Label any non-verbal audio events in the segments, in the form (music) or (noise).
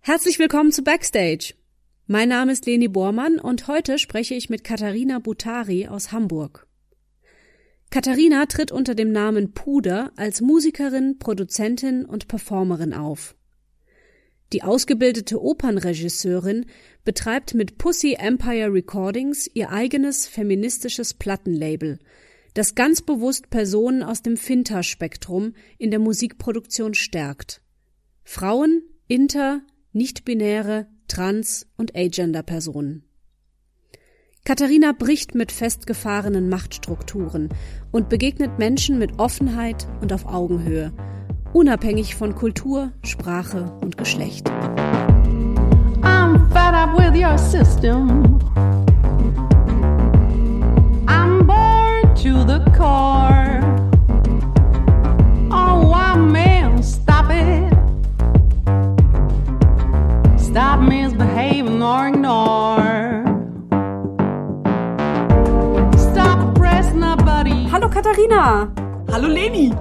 Herzlich willkommen zu Backstage. Mein Name ist Leni Bormann und heute spreche ich mit Katharina Butari aus Hamburg. Katharina tritt unter dem Namen Puder als Musikerin, Produzentin und Performerin auf. Die ausgebildete Opernregisseurin betreibt mit Pussy Empire Recordings ihr eigenes feministisches Plattenlabel, das ganz bewusst Personen aus dem Finta-Spektrum in der Musikproduktion stärkt. Frauen, inter, nicht-binäre, trans- und agender-Personen. Katharina bricht mit festgefahrenen Machtstrukturen und begegnet Menschen mit Offenheit und auf Augenhöhe, unabhängig von Kultur, Sprache und Geschlecht. I'm fed up with your system. To the core. Oh, I man, stop it. Stop misbehaving or ignore. Stop pressing nobody. Hallo Katharina. Hallo Leni.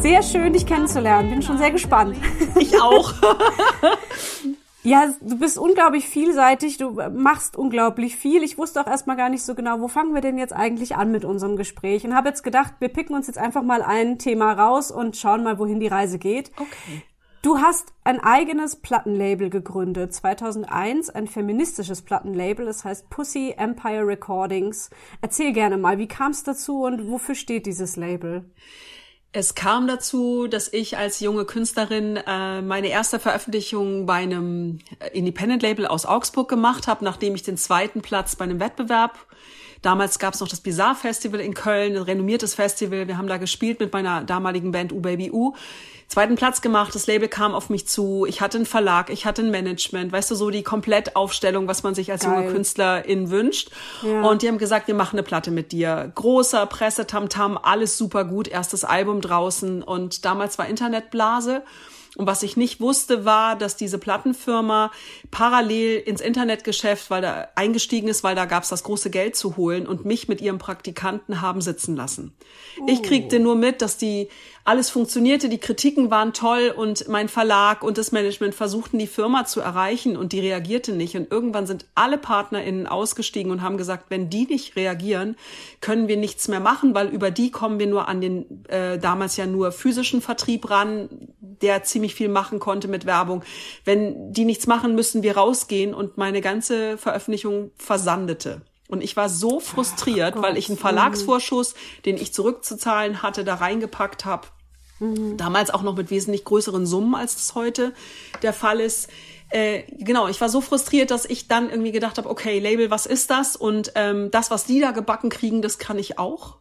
Sehr schön, dich kennenzulernen. Bin schon sehr gespannt. Ich auch. (laughs) Ja, du bist unglaublich vielseitig, du machst unglaublich viel. Ich wusste auch erstmal gar nicht so genau, wo fangen wir denn jetzt eigentlich an mit unserem Gespräch und habe jetzt gedacht, wir picken uns jetzt einfach mal ein Thema raus und schauen mal, wohin die Reise geht. Okay. Du hast ein eigenes Plattenlabel gegründet, 2001, ein feministisches Plattenlabel, das heißt Pussy Empire Recordings. Erzähl gerne mal, wie kam es dazu und wofür steht dieses Label? Es kam dazu, dass ich als junge Künstlerin äh, meine erste Veröffentlichung bei einem Independent-Label aus Augsburg gemacht habe, nachdem ich den zweiten Platz bei einem Wettbewerb Damals gab es noch das Bizarre Festival in Köln, ein renommiertes Festival. Wir haben da gespielt mit meiner damaligen Band U Baby U. Zweiten Platz gemacht, das Label kam auf mich zu. Ich hatte einen Verlag, ich hatte ein Management, weißt du, so die Komplettaufstellung, was man sich als Geil. junge Künstlerin wünscht. Ja. Und die haben gesagt, wir machen eine Platte mit dir. Großer Presse, Tamtam, alles super gut, erstes Album draußen. Und damals war Internetblase. Und was ich nicht wusste, war, dass diese Plattenfirma parallel ins Internetgeschäft weil da eingestiegen ist, weil da gab es das große Geld zu holen und mich mit ihrem Praktikanten haben sitzen lassen. Oh. Ich kriegte nur mit, dass die alles funktionierte, die Kritiken waren toll und mein Verlag und das Management versuchten die Firma zu erreichen und die reagierte nicht. Und irgendwann sind alle PartnerInnen ausgestiegen und haben gesagt, wenn die nicht reagieren, können wir nichts mehr machen, weil über die kommen wir nur an den äh, damals ja nur physischen Vertrieb ran, der ziemlich viel machen konnte mit Werbung. Wenn die nichts machen, müssen wir rausgehen und meine ganze Veröffentlichung versandete. Und ich war so frustriert, oh weil ich einen Verlagsvorschuss, den ich zurückzuzahlen hatte, da reingepackt habe. Mhm. Damals auch noch mit wesentlich größeren Summen, als das heute der Fall ist. Äh, genau, ich war so frustriert, dass ich dann irgendwie gedacht habe, okay, Label, was ist das? Und ähm, das, was die da gebacken kriegen, das kann ich auch.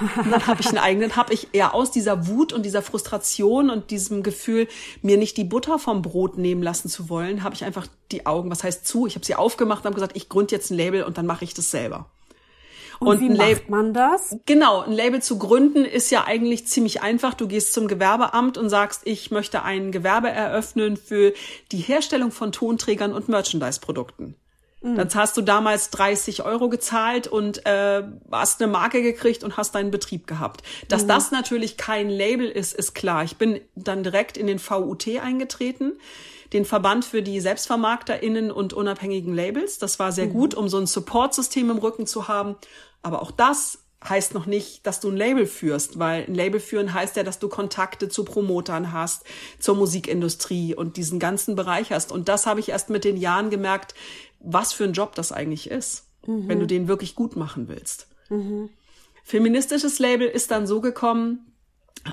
Und dann habe ich einen eigenen, habe ich eher aus dieser Wut und dieser Frustration und diesem Gefühl, mir nicht die Butter vom Brot nehmen lassen zu wollen, habe ich einfach die Augen, was heißt zu, ich habe sie aufgemacht und habe gesagt, ich gründe jetzt ein Label und dann mache ich das selber. Und, und wie macht man das? Genau, ein Label zu gründen ist ja eigentlich ziemlich einfach. Du gehst zum Gewerbeamt und sagst, ich möchte ein Gewerbe eröffnen für die Herstellung von Tonträgern und Merchandise-Produkten. Mhm. Dann hast du damals 30 Euro gezahlt und äh, hast eine Marke gekriegt und hast deinen Betrieb gehabt. Dass mhm. das natürlich kein Label ist, ist klar. Ich bin dann direkt in den VUT eingetreten, den Verband für die SelbstvermarkterInnen und unabhängigen Labels. Das war sehr mhm. gut, um so ein Support-System im Rücken zu haben. Aber auch das heißt noch nicht, dass du ein Label führst, weil ein Label führen heißt ja, dass du Kontakte zu Promotern hast, zur Musikindustrie und diesen ganzen Bereich hast. Und das habe ich erst mit den Jahren gemerkt, was für ein Job das eigentlich ist, mhm. wenn du den wirklich gut machen willst. Mhm. Feministisches Label ist dann so gekommen,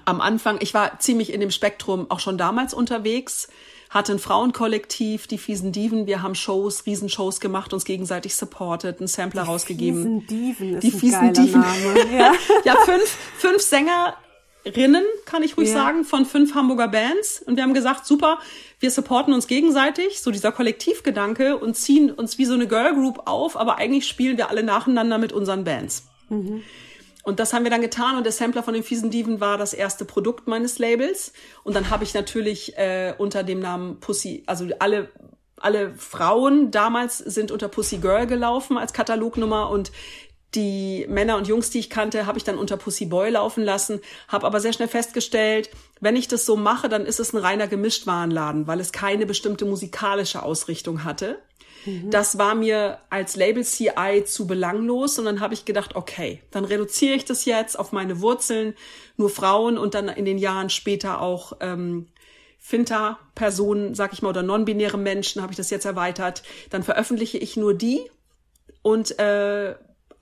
am Anfang, ich war ziemlich in dem Spektrum auch schon damals unterwegs, hatte ein Frauenkollektiv, die Fiesen Diven. Wir haben Shows, Riesenshows gemacht, uns gegenseitig supported, einen Sampler die rausgegeben. Fiesen Diven ist die ein Fiesen Diven. Name. Ja. (laughs) ja, fünf, fünf Sängerinnen, kann ich ruhig ja. sagen, von fünf Hamburger Bands. Und wir haben gesagt, super, wir supporten uns gegenseitig, so dieser Kollektivgedanke und ziehen uns wie so eine Girl Group auf, aber eigentlich spielen wir alle nacheinander mit unseren Bands. Mhm. Und das haben wir dann getan und der Sampler von den fiesen Diven war das erste Produkt meines Labels. Und dann habe ich natürlich äh, unter dem Namen Pussy, also alle alle Frauen damals sind unter Pussy Girl gelaufen als Katalognummer und die Männer und Jungs, die ich kannte, habe ich dann unter Pussy Boy laufen lassen, habe aber sehr schnell festgestellt, wenn ich das so mache, dann ist es ein reiner Gemischtwarenladen, weil es keine bestimmte musikalische Ausrichtung hatte. Mhm. Das war mir als Label CI zu belanglos und dann habe ich gedacht, okay, dann reduziere ich das jetzt auf meine Wurzeln, nur Frauen und dann in den Jahren später auch ähm, Finta-Personen, sag ich mal, oder non-binäre Menschen, habe ich das jetzt erweitert. Dann veröffentliche ich nur die und äh,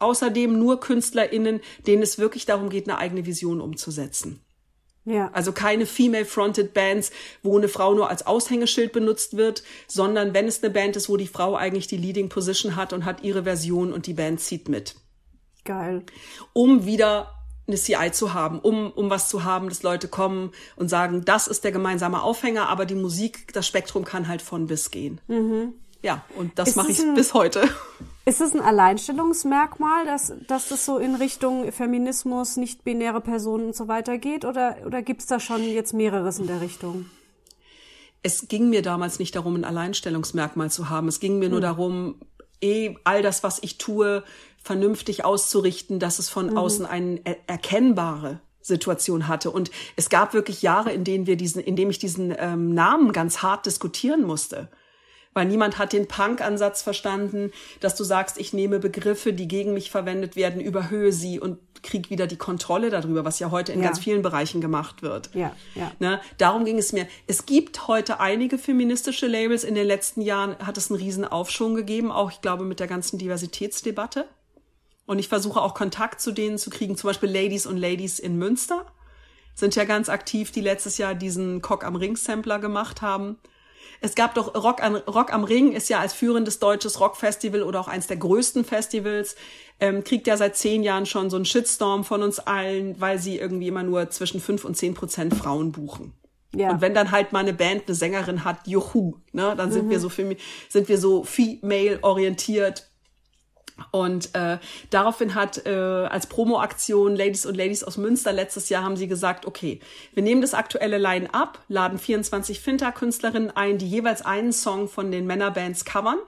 außerdem nur KünstlerInnen, denen es wirklich darum geht, eine eigene Vision umzusetzen. Ja. Also keine female-fronted Bands, wo eine Frau nur als Aushängeschild benutzt wird, sondern wenn es eine Band ist, wo die Frau eigentlich die Leading Position hat und hat ihre Version und die Band zieht mit. Geil. Um wieder eine CI zu haben, um, um was zu haben, dass Leute kommen und sagen, das ist der gemeinsame Aufhänger, aber die Musik, das Spektrum kann halt von bis gehen. Mhm. Ja, und das mache ich bis heute. Ist es ein Alleinstellungsmerkmal, dass, dass das so in Richtung Feminismus, nicht-binäre Personen und so weiter geht? Oder, oder gibt es da schon jetzt mehreres in der Richtung? Es ging mir damals nicht darum, ein Alleinstellungsmerkmal zu haben. Es ging mir hm. nur darum, eh all das, was ich tue, vernünftig auszurichten, dass es von mhm. außen eine erkennbare Situation hatte. Und es gab wirklich Jahre, in denen wir diesen, in dem ich diesen ähm, Namen ganz hart diskutieren musste weil niemand hat den Punk-Ansatz verstanden, dass du sagst, ich nehme Begriffe, die gegen mich verwendet werden, überhöhe sie und krieg wieder die Kontrolle darüber, was ja heute in ja. ganz vielen Bereichen gemacht wird. Ja, ja. Ne? Darum ging es mir. Es gibt heute einige feministische Labels. In den letzten Jahren hat es einen riesen Aufschwung gegeben, auch ich glaube mit der ganzen Diversitätsdebatte. Und ich versuche auch Kontakt zu denen zu kriegen, zum Beispiel Ladies und Ladies in Münster sind ja ganz aktiv, die letztes Jahr diesen Cock am Ring Sampler gemacht haben. Es gab doch Rock, an, Rock am Ring ist ja als führendes deutsches Rockfestival oder auch eins der größten Festivals, ähm, kriegt ja seit zehn Jahren schon so einen Shitstorm von uns allen, weil sie irgendwie immer nur zwischen fünf und zehn Prozent Frauen buchen. Ja. Und wenn dann halt mal eine Band eine Sängerin hat, juhu, ne, dann sind mhm. wir so sind wir so female orientiert, und äh, daraufhin hat äh, als Promo-Aktion Ladies und Ladies aus Münster letztes Jahr haben sie gesagt, okay, wir nehmen das aktuelle Line-up, laden 24 Finta-Künstlerinnen ein, die jeweils einen Song von den Männerbands covern.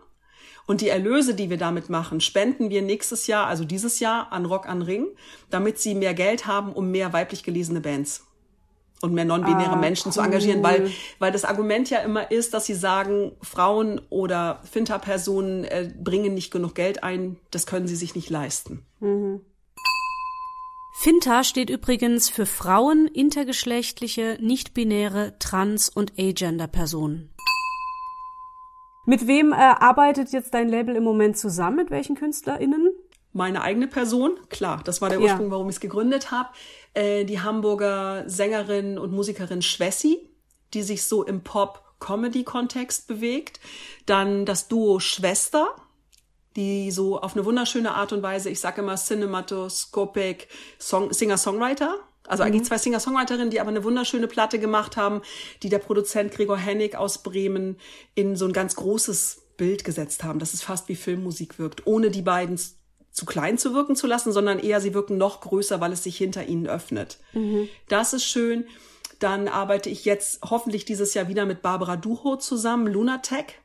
Und die Erlöse, die wir damit machen, spenden wir nächstes Jahr, also dieses Jahr, an Rock an Ring, damit sie mehr Geld haben, um mehr weiblich gelesene Bands und mehr non-binäre ah, Menschen cool. zu engagieren, weil, weil das Argument ja immer ist, dass sie sagen, Frauen oder Finta-Personen äh, bringen nicht genug Geld ein, das können sie sich nicht leisten. Mhm. Finta steht übrigens für Frauen, intergeschlechtliche, nicht-binäre, trans- und agender-Personen. Mit wem äh, arbeitet jetzt dein Label im Moment zusammen? Mit welchen KünstlerInnen? Meine eigene Person, klar, das war der Ursprung, ja. warum ich es gegründet habe äh, die Hamburger Sängerin und Musikerin Schwessi, die sich so im Pop-Comedy-Kontext bewegt. Dann das Duo Schwester, die so auf eine wunderschöne Art und Weise, ich sage immer Cinematoscopic Song, Singer-Songwriter, also mhm. eigentlich zwei Singer-Songwriterinnen, die aber eine wunderschöne Platte gemacht haben, die der Produzent Gregor Hennig aus Bremen in so ein ganz großes Bild gesetzt haben, dass es fast wie Filmmusik wirkt, ohne die beiden zu klein zu wirken zu lassen, sondern eher sie wirken noch größer, weil es sich hinter ihnen öffnet. Mhm. Das ist schön. Dann arbeite ich jetzt hoffentlich dieses Jahr wieder mit Barbara Duho zusammen, Lunatech,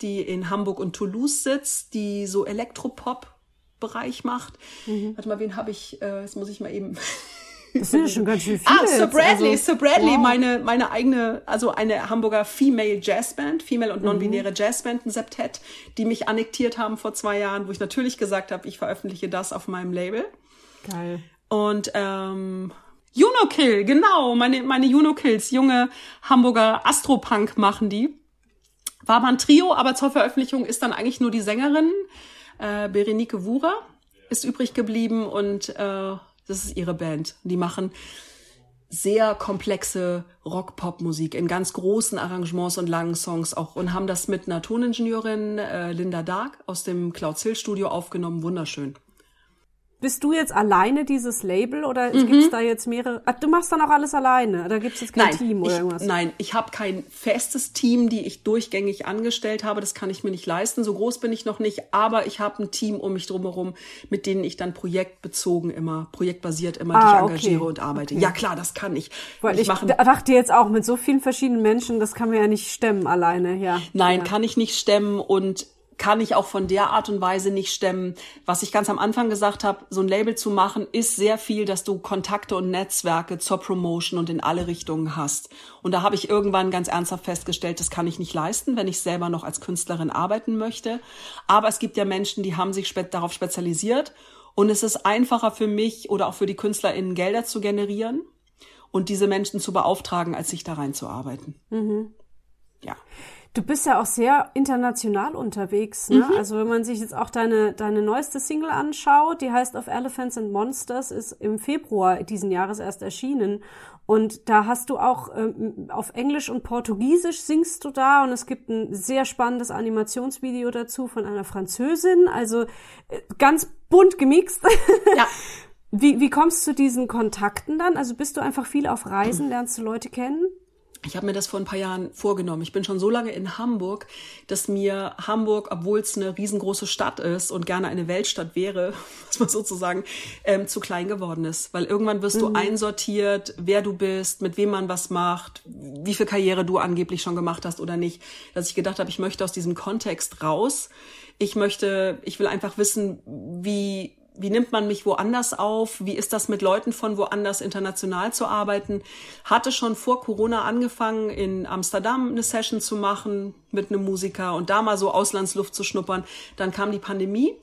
die in Hamburg und Toulouse sitzt, die so Elektropop-Bereich macht. Mhm. Warte mal, wen habe ich? Äh, jetzt muss ich mal eben das sind ja schon ganz schön viele. Ah, Sir Bradley, also, Sir Bradley, wow. meine, meine eigene, also eine Hamburger Female Jazzband, Female und non-binäre mhm. Jazzband, ein Septett, die mich annektiert haben vor zwei Jahren, wo ich natürlich gesagt habe, ich veröffentliche das auf meinem Label. Geil. Und ähm, Juno Kill, genau, meine, meine Juno Kills, junge Hamburger Astropunk machen die. War mal ein Trio, aber zur Veröffentlichung ist dann eigentlich nur die Sängerin, äh, Berenike Wura, ist übrig geblieben und äh, das ist ihre Band. Die machen sehr komplexe Rock-Pop-Musik in ganz großen Arrangements und langen Songs auch und haben das mit einer Toningenieurin äh, Linda Dark aus dem Cloud Hill Studio aufgenommen. Wunderschön. Bist du jetzt alleine dieses Label oder mhm. gibt es da jetzt mehrere? Du machst dann auch alles alleine oder gibt es jetzt kein nein, Team oder ich, irgendwas? Nein, ich habe kein festes Team, die ich durchgängig angestellt habe. Das kann ich mir nicht leisten. So groß bin ich noch nicht, aber ich habe ein Team um mich drumherum, mit denen ich dann projektbezogen immer, projektbasiert immer ah, dich engagiere okay. und arbeite. Okay. Ja klar, das kann ich. Weil ich, ich dachte jetzt auch mit so vielen verschiedenen Menschen, das kann man ja nicht stemmen alleine. Ja. Nein, ja. kann ich nicht stemmen und kann ich auch von der Art und Weise nicht stemmen. Was ich ganz am Anfang gesagt habe, so ein Label zu machen, ist sehr viel, dass du Kontakte und Netzwerke zur Promotion und in alle Richtungen hast. Und da habe ich irgendwann ganz ernsthaft festgestellt, das kann ich nicht leisten, wenn ich selber noch als Künstlerin arbeiten möchte. Aber es gibt ja Menschen, die haben sich darauf spezialisiert. Und es ist einfacher für mich oder auch für die KünstlerInnen Gelder zu generieren und diese Menschen zu beauftragen, als sich da reinzuarbeiten. Mhm. Ja. Du bist ja auch sehr international unterwegs. Ne? Mhm. Also wenn man sich jetzt auch deine, deine neueste Single anschaut, die heißt Of Elephants and Monsters, ist im Februar diesen Jahres erst erschienen. Und da hast du auch ähm, auf Englisch und Portugiesisch singst du da und es gibt ein sehr spannendes Animationsvideo dazu von einer Französin. Also äh, ganz bunt gemixt. Ja. (laughs) Wie, wie kommst du zu diesen Kontakten dann? Also bist du einfach viel auf Reisen, lernst du Leute kennen? Ich habe mir das vor ein paar Jahren vorgenommen. Ich bin schon so lange in Hamburg, dass mir Hamburg, obwohl es eine riesengroße Stadt ist und gerne eine Weltstadt wäre, (laughs) was man sozusagen, ähm, zu klein geworden ist. Weil irgendwann wirst mhm. du einsortiert, wer du bist, mit wem man was macht, wie viel Karriere du angeblich schon gemacht hast oder nicht. Dass ich gedacht habe, ich möchte aus diesem Kontext raus. Ich möchte, ich will einfach wissen, wie wie nimmt man mich woanders auf? Wie ist das mit Leuten von woanders international zu arbeiten? Hatte schon vor Corona angefangen, in Amsterdam eine Session zu machen mit einem Musiker und da mal so Auslandsluft zu schnuppern. Dann kam die Pandemie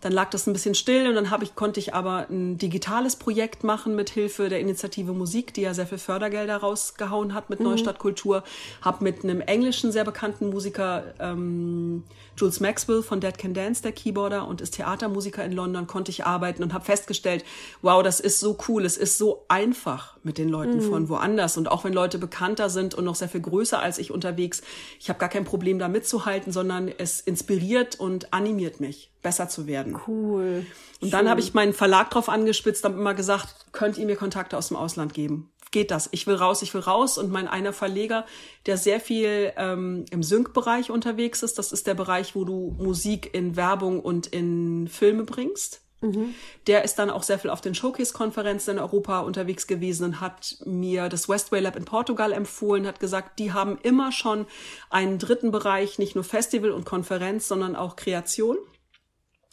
dann lag das ein bisschen still und dann habe ich, konnte ich aber ein digitales Projekt machen mit Hilfe der Initiative Musik, die ja sehr viel Fördergelder rausgehauen hat mit mhm. Neustadt Kultur. Habe mit einem englischen sehr bekannten Musiker, ähm, Jules Maxwell von Dead Can Dance, der Keyboarder und ist Theatermusiker in London, konnte ich arbeiten und habe festgestellt, wow, das ist so cool, es ist so einfach mit den Leuten mhm. von woanders. Und auch wenn Leute bekannter sind und noch sehr viel größer als ich unterwegs, ich habe gar kein Problem da mitzuhalten, sondern es inspiriert und animiert mich besser zu werden. Cool. Und dann habe ich meinen Verlag drauf angespitzt, habe immer gesagt, könnt ihr mir Kontakte aus dem Ausland geben? Geht das? Ich will raus, ich will raus. Und mein einer Verleger, der sehr viel ähm, im Sync-Bereich unterwegs ist, das ist der Bereich, wo du Musik in Werbung und in Filme bringst. Mhm. Der ist dann auch sehr viel auf den Showcase-Konferenzen in Europa unterwegs gewesen und hat mir das Westway Lab in Portugal empfohlen, hat gesagt, die haben immer schon einen dritten Bereich, nicht nur Festival und Konferenz, sondern auch Kreation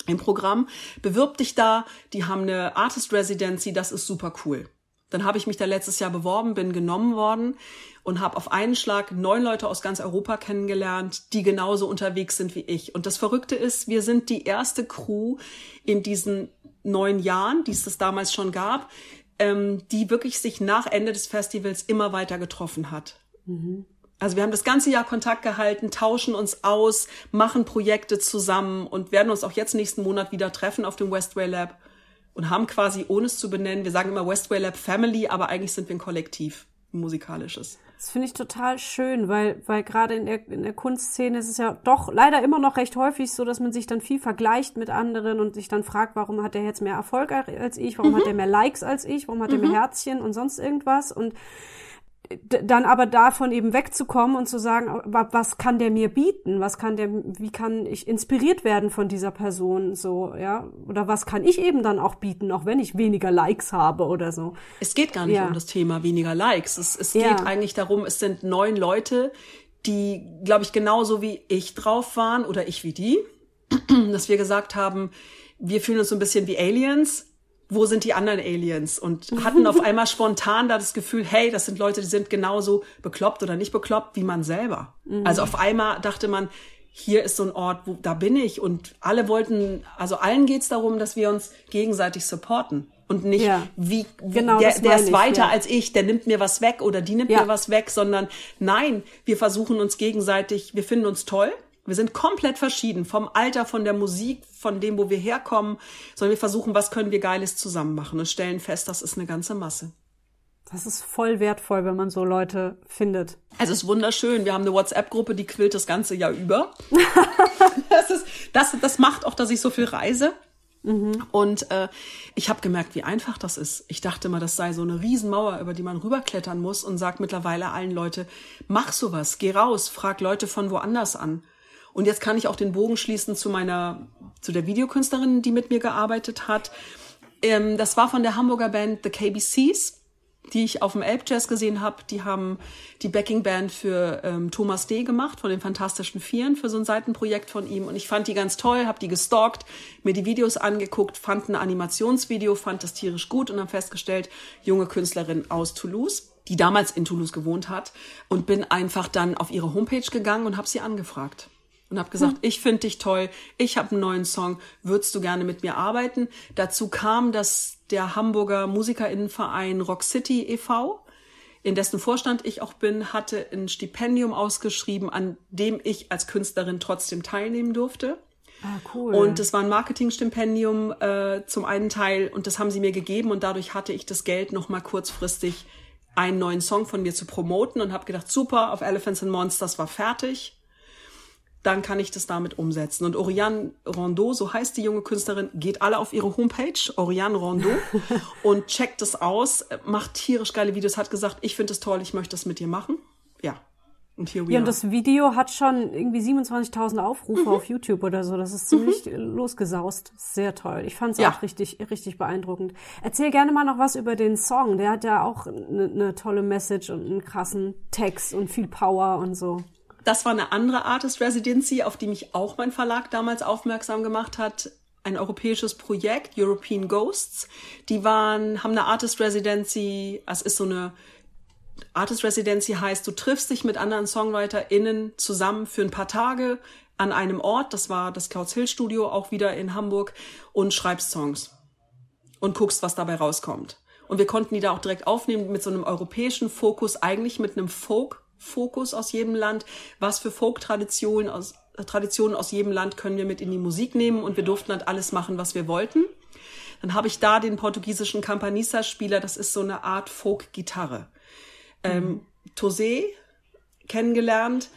im Programm. Bewirb dich da, die haben eine Artist Residency, das ist super cool. Dann habe ich mich da letztes Jahr beworben, bin genommen worden und habe auf einen Schlag neun Leute aus ganz Europa kennengelernt, die genauso unterwegs sind wie ich. Und das Verrückte ist, wir sind die erste Crew in diesen neun Jahren, die es damals schon gab, ähm, die wirklich sich nach Ende des Festivals immer weiter getroffen hat. Mhm. Also wir haben das ganze Jahr Kontakt gehalten, tauschen uns aus, machen Projekte zusammen und werden uns auch jetzt nächsten Monat wieder treffen auf dem Westway Lab und haben quasi, ohne es zu benennen, wir sagen immer Westway Lab Family, aber eigentlich sind wir ein Kollektiv, ein musikalisches. Das finde ich total schön, weil, weil gerade in der, in der Kunstszene ist es ja doch leider immer noch recht häufig so, dass man sich dann viel vergleicht mit anderen und sich dann fragt, warum hat der jetzt mehr Erfolg als ich, warum mhm. hat der mehr Likes als ich, warum hat der mhm. mehr Herzchen und sonst irgendwas und dann aber davon eben wegzukommen und zu sagen, was kann der mir bieten? Was kann der, wie kann ich inspiriert werden von dieser Person? So, ja? Oder was kann ich eben dann auch bieten, auch wenn ich weniger Likes habe oder so? Es geht gar nicht ja. um das Thema weniger Likes. Es, es ja. geht eigentlich darum, es sind neun Leute, die, glaube ich, genauso wie ich drauf waren oder ich wie die, (clears throat) dass wir gesagt haben, wir fühlen uns so ein bisschen wie Aliens wo sind die anderen Aliens? Und hatten auf (laughs) einmal spontan da das Gefühl, hey, das sind Leute, die sind genauso bekloppt oder nicht bekloppt wie man selber. Mhm. Also auf einmal dachte man, hier ist so ein Ort, wo da bin ich. Und alle wollten, also allen geht's darum, dass wir uns gegenseitig supporten. Und nicht, ja. wie, genau, der, der ist weiter ja. als ich, der nimmt mir was weg oder die nimmt ja. mir was weg, sondern nein, wir versuchen uns gegenseitig, wir finden uns toll, wir sind komplett verschieden vom Alter, von der Musik, von dem, wo wir herkommen, sondern wir versuchen, was können wir Geiles zusammen machen und stellen fest, das ist eine ganze Masse. Das ist voll wertvoll, wenn man so Leute findet. Es ist wunderschön. Wir haben eine WhatsApp-Gruppe, die quillt das ganze Jahr über. (laughs) das, ist, das, das macht auch, dass ich so viel reise. Mhm. Und äh, ich habe gemerkt, wie einfach das ist. Ich dachte mal, das sei so eine Riesenmauer, über die man rüberklettern muss und sagt mittlerweile allen Leute, mach sowas, geh raus, frag Leute von woanders an. Und jetzt kann ich auch den Bogen schließen zu meiner, zu der Videokünstlerin, die mit mir gearbeitet hat. Ähm, das war von der Hamburger Band The KBCs. die ich auf dem Elbjazz gesehen habe, die haben die Backing-Band für ähm, Thomas D. gemacht, von den Fantastischen Vieren, für so ein Seitenprojekt von ihm. Und ich fand die ganz toll, habe die gestalkt, mir die Videos angeguckt, fand ein Animationsvideo, fand das tierisch gut und habe festgestellt, junge Künstlerin aus Toulouse, die damals in Toulouse gewohnt hat. Und bin einfach dann auf ihre Homepage gegangen und habe sie angefragt und habe gesagt, hm. ich finde dich toll, ich habe einen neuen Song, würdest du gerne mit mir arbeiten? Dazu kam, dass der Hamburger Musikerinnenverein Rock City e.V., in dessen Vorstand ich auch bin, hatte ein Stipendium ausgeschrieben, an dem ich als Künstlerin trotzdem teilnehmen durfte. Ah, cool. Und es war ein Marketingstipendium äh, zum einen Teil und das haben sie mir gegeben und dadurch hatte ich das Geld noch mal kurzfristig einen neuen Song von mir zu promoten und habe gedacht, super, auf Elephants and Monsters war fertig dann kann ich das damit umsetzen. Und Oriane Rondeau, so heißt die junge Künstlerin, geht alle auf ihre Homepage, Oriane Rondeau, (laughs) und checkt das aus, macht tierisch geile Videos, hat gesagt, ich finde es toll, ich möchte das mit dir machen. Ja. Und hier ja, und das Video hat schon irgendwie 27.000 Aufrufe mhm. auf YouTube oder so. Das ist ziemlich mhm. losgesaust. Sehr toll. Ich fand es ja. auch richtig, richtig beeindruckend. Erzähl gerne mal noch was über den Song. Der hat ja auch eine ne tolle Message und einen krassen Text und viel Power und so. Das war eine andere Artist Residency, auf die mich auch mein Verlag damals aufmerksam gemacht hat. Ein europäisches Projekt, European Ghosts. Die waren, haben eine Artist Residency, es ist so eine Artist Residency heißt, du triffst dich mit anderen SongwriterInnen zusammen für ein paar Tage an einem Ort, das war das Clouds Hill Studio, auch wieder in Hamburg, und schreibst Songs und guckst, was dabei rauskommt. Und wir konnten die da auch direkt aufnehmen mit so einem europäischen Fokus, eigentlich mit einem Folk Fokus aus jedem Land, was für Folk-Traditionen aus, Traditionen aus jedem Land können wir mit in die Musik nehmen und wir durften halt alles machen, was wir wollten. Dann habe ich da den portugiesischen Campanissa-Spieler, das ist so eine Art Folk-Gitarre. Ähm, mhm. Ähm, Tosé kennengelernt.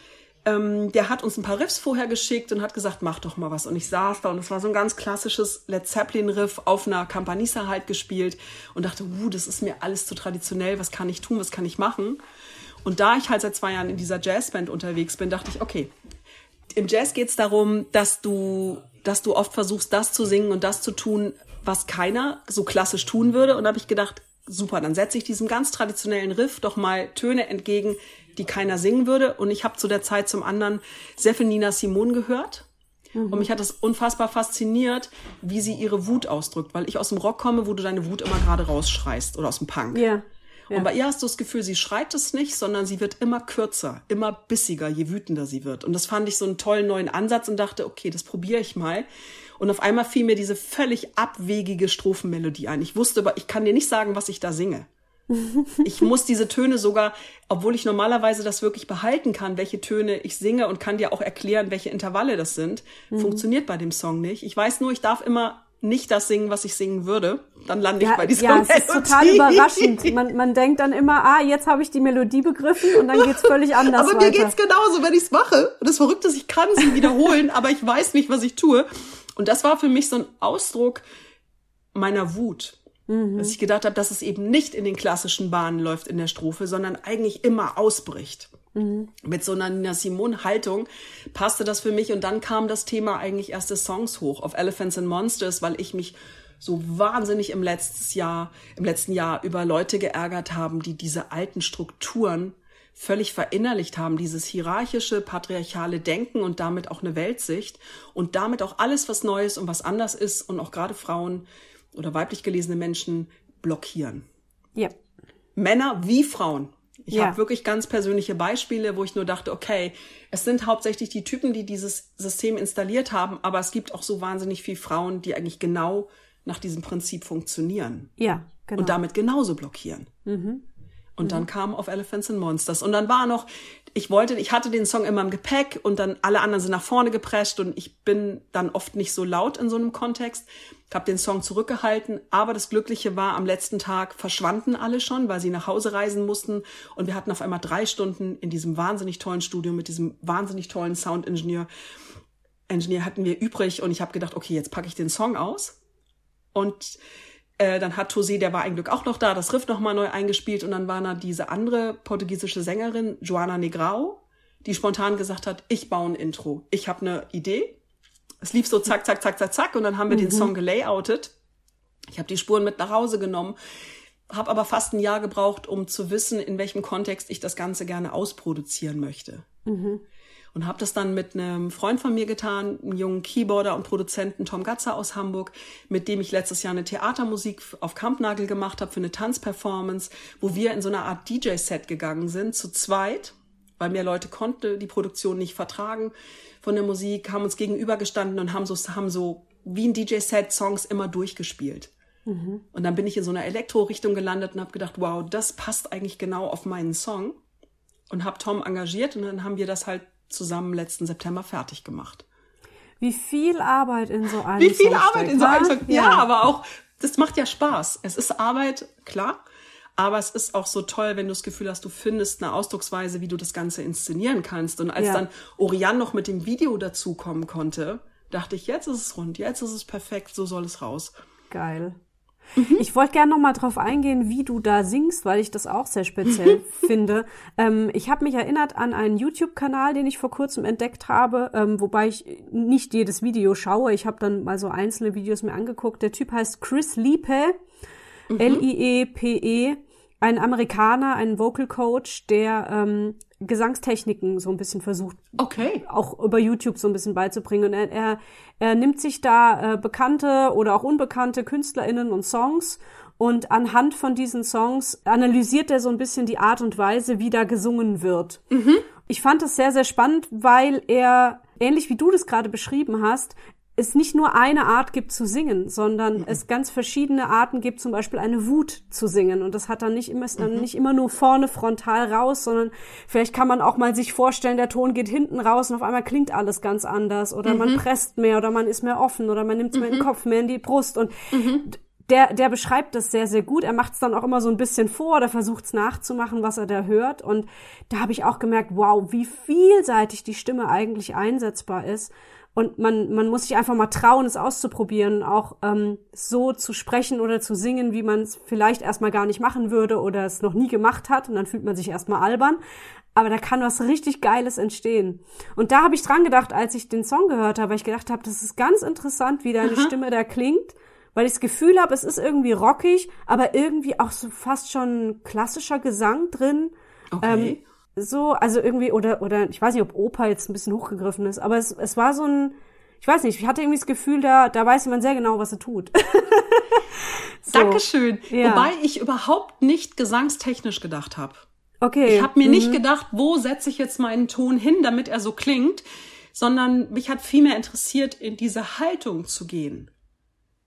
Ähm, der hat uns ein paar Riffs vorher geschickt und hat gesagt, mach doch mal was. Und ich saß da und es war so ein ganz klassisches Led Zeppelin-Riff auf einer Campanissa halt gespielt und dachte, uh, das ist mir alles zu traditionell, was kann ich tun, was kann ich machen? Und da ich halt seit zwei Jahren in dieser Jazzband unterwegs bin, dachte ich, okay, im Jazz geht es darum, dass du, dass du oft versuchst, das zu singen und das zu tun, was keiner so klassisch tun würde. Und da habe ich gedacht, super, dann setze ich diesem ganz traditionellen Riff doch mal Töne entgegen, die keiner singen würde. Und ich habe zu der Zeit zum anderen sehr viel Nina Simone gehört. Mhm. Und mich hat das unfassbar fasziniert, wie sie ihre Wut ausdrückt, weil ich aus dem Rock komme, wo du deine Wut immer gerade rausschreist oder aus dem Punk. Ja. Ja. Und bei ihr hast du das Gefühl, sie schreit es nicht, sondern sie wird immer kürzer, immer bissiger, je wütender sie wird. Und das fand ich so einen tollen neuen Ansatz und dachte, okay, das probiere ich mal. Und auf einmal fiel mir diese völlig abwegige Strophenmelodie ein. Ich wusste aber, ich kann dir nicht sagen, was ich da singe. (laughs) ich muss diese Töne sogar, obwohl ich normalerweise das wirklich behalten kann, welche Töne ich singe und kann dir auch erklären, welche Intervalle das sind, mhm. funktioniert bei dem Song nicht. Ich weiß nur, ich darf immer nicht das singen, was ich singen würde, dann lande ja, ich bei dieser Ja, Melodie. es ist total überraschend. Man, man denkt dann immer, ah, jetzt habe ich die Melodie begriffen und dann geht's völlig anders Aber weiter. mir geht's genauso, wenn ich's mache. Und das Verrückte ist, ich kann sie wiederholen, (laughs) aber ich weiß nicht, was ich tue. Und das war für mich so ein Ausdruck meiner Wut. Mhm. Dass ich gedacht habe, dass es eben nicht in den klassischen Bahnen läuft in der Strophe, sondern eigentlich immer ausbricht. Mhm. Mit so einer Nina Simone Haltung passte das für mich und dann kam das Thema eigentlich erste Songs hoch auf Elephants and Monsters, weil ich mich so wahnsinnig im letzten Jahr, im letzten Jahr über Leute geärgert haben, die diese alten Strukturen völlig verinnerlicht haben, dieses hierarchische, patriarchale Denken und damit auch eine Weltsicht und damit auch alles, was Neues und was anders ist und auch gerade Frauen oder weiblich gelesene Menschen blockieren. Ja. Männer wie Frauen. Ich ja. habe wirklich ganz persönliche Beispiele, wo ich nur dachte, okay, es sind hauptsächlich die Typen, die dieses System installiert haben, aber es gibt auch so wahnsinnig viele Frauen, die eigentlich genau nach diesem Prinzip funktionieren. Ja, genau. Und damit genauso blockieren. Mhm. Und mhm. dann kam auf Elephants and Monsters. Und dann war noch, ich wollte, ich hatte den Song immer im Gepäck und dann alle anderen sind nach vorne geprescht und ich bin dann oft nicht so laut in so einem Kontext. Ich habe den Song zurückgehalten, aber das Glückliche war, am letzten Tag verschwanden alle schon, weil sie nach Hause reisen mussten und wir hatten auf einmal drei Stunden in diesem wahnsinnig tollen Studio mit diesem wahnsinnig tollen Soundingenieur. Engineer hatten wir übrig und ich habe gedacht, okay, jetzt packe ich den Song aus und äh, dann hat Tosé, der war ein Glück auch noch da, das Riff nochmal neu eingespielt und dann war da diese andere portugiesische Sängerin, Joana Negrao, die spontan gesagt hat, ich baue ein Intro. Ich habe eine Idee. Es lief so zack, zack, zack, zack, zack und dann haben wir mhm. den Song gelayoutet. Ich habe die Spuren mit nach Hause genommen. habe aber fast ein Jahr gebraucht, um zu wissen, in welchem Kontext ich das Ganze gerne ausproduzieren möchte. Mhm. Und habe das dann mit einem Freund von mir getan, einem jungen Keyboarder und Produzenten Tom Gatzer aus Hamburg, mit dem ich letztes Jahr eine Theatermusik auf Kampnagel gemacht habe für eine Tanzperformance, wo wir in so eine Art DJ-Set gegangen sind, zu zweit, weil mehr Leute konnte die Produktion nicht vertragen von der Musik, haben uns gegenübergestanden und haben so, haben so wie ein DJ-Set Songs immer durchgespielt. Mhm. Und dann bin ich in so einer Elektro-Richtung gelandet und habe gedacht, wow, das passt eigentlich genau auf meinen Song. Und habe Tom engagiert und dann haben wir das halt zusammen letzten September fertig gemacht. Wie viel Arbeit in so einem Wie viel Song Arbeit in so einem Song. Ja, ja, aber auch, das macht ja Spaß. Es ist Arbeit, klar. Aber es ist auch so toll, wenn du das Gefühl hast, du findest eine Ausdrucksweise, wie du das Ganze inszenieren kannst. Und als ja. dann Oriane noch mit dem Video dazukommen konnte, dachte ich, jetzt ist es rund, jetzt ist es perfekt, so soll es raus. Geil. Mhm. Ich wollte gerne noch mal drauf eingehen, wie du da singst, weil ich das auch sehr speziell mhm. (laughs) finde. Ähm, ich habe mich erinnert an einen YouTube-Kanal, den ich vor kurzem entdeckt habe, ähm, wobei ich nicht jedes Video schaue. Ich habe dann mal so einzelne Videos mir angeguckt. Der Typ heißt Chris Liepe, mhm. L-I-E-P-E, -E, ein Amerikaner, ein Vocal Coach, der ähm, Gesangstechniken so ein bisschen versucht, okay. auch über YouTube so ein bisschen beizubringen. Und er, er, er nimmt sich da äh, bekannte oder auch unbekannte KünstlerInnen und Songs und anhand von diesen Songs analysiert er so ein bisschen die Art und Weise, wie da gesungen wird. Mhm. Ich fand das sehr, sehr spannend, weil er, ähnlich wie du das gerade beschrieben hast, es nicht nur eine Art gibt zu singen, sondern mhm. es ganz verschiedene Arten gibt, zum Beispiel eine Wut zu singen. Und das hat dann nicht immer, ist dann mhm. nicht immer nur vorne frontal raus, sondern vielleicht kann man auch mal sich vorstellen, der Ton geht hinten raus und auf einmal klingt alles ganz anders. Oder mhm. man presst mehr oder man ist mehr offen oder man nimmt es mehr in den mhm. Kopf, mehr in die Brust. Und mhm. der, der beschreibt das sehr, sehr gut. Er macht es dann auch immer so ein bisschen vor oder versucht es nachzumachen, was er da hört. Und da habe ich auch gemerkt, wow, wie vielseitig die Stimme eigentlich einsetzbar ist. Und man, man muss sich einfach mal trauen, es auszuprobieren, auch ähm, so zu sprechen oder zu singen, wie man es vielleicht erstmal gar nicht machen würde oder es noch nie gemacht hat. Und dann fühlt man sich erstmal albern. Aber da kann was richtig Geiles entstehen. Und da habe ich dran gedacht, als ich den Song gehört habe, weil ich gedacht habe, das ist ganz interessant, wie deine Aha. Stimme da klingt weil ich das Gefühl habe, es ist irgendwie rockig, aber irgendwie auch so fast schon klassischer Gesang drin. Okay. Ähm, so, also irgendwie, oder, oder ich weiß nicht, ob Opa jetzt ein bisschen hochgegriffen ist, aber es, es war so ein, ich weiß nicht, ich hatte irgendwie das Gefühl, da, da weiß jemand sehr genau, was er tut. (laughs) so. Dankeschön. Ja. Wobei ich überhaupt nicht gesangstechnisch gedacht habe. Okay. Ich habe mir mhm. nicht gedacht, wo setze ich jetzt meinen Ton hin, damit er so klingt, sondern mich hat vielmehr interessiert, in diese Haltung zu gehen.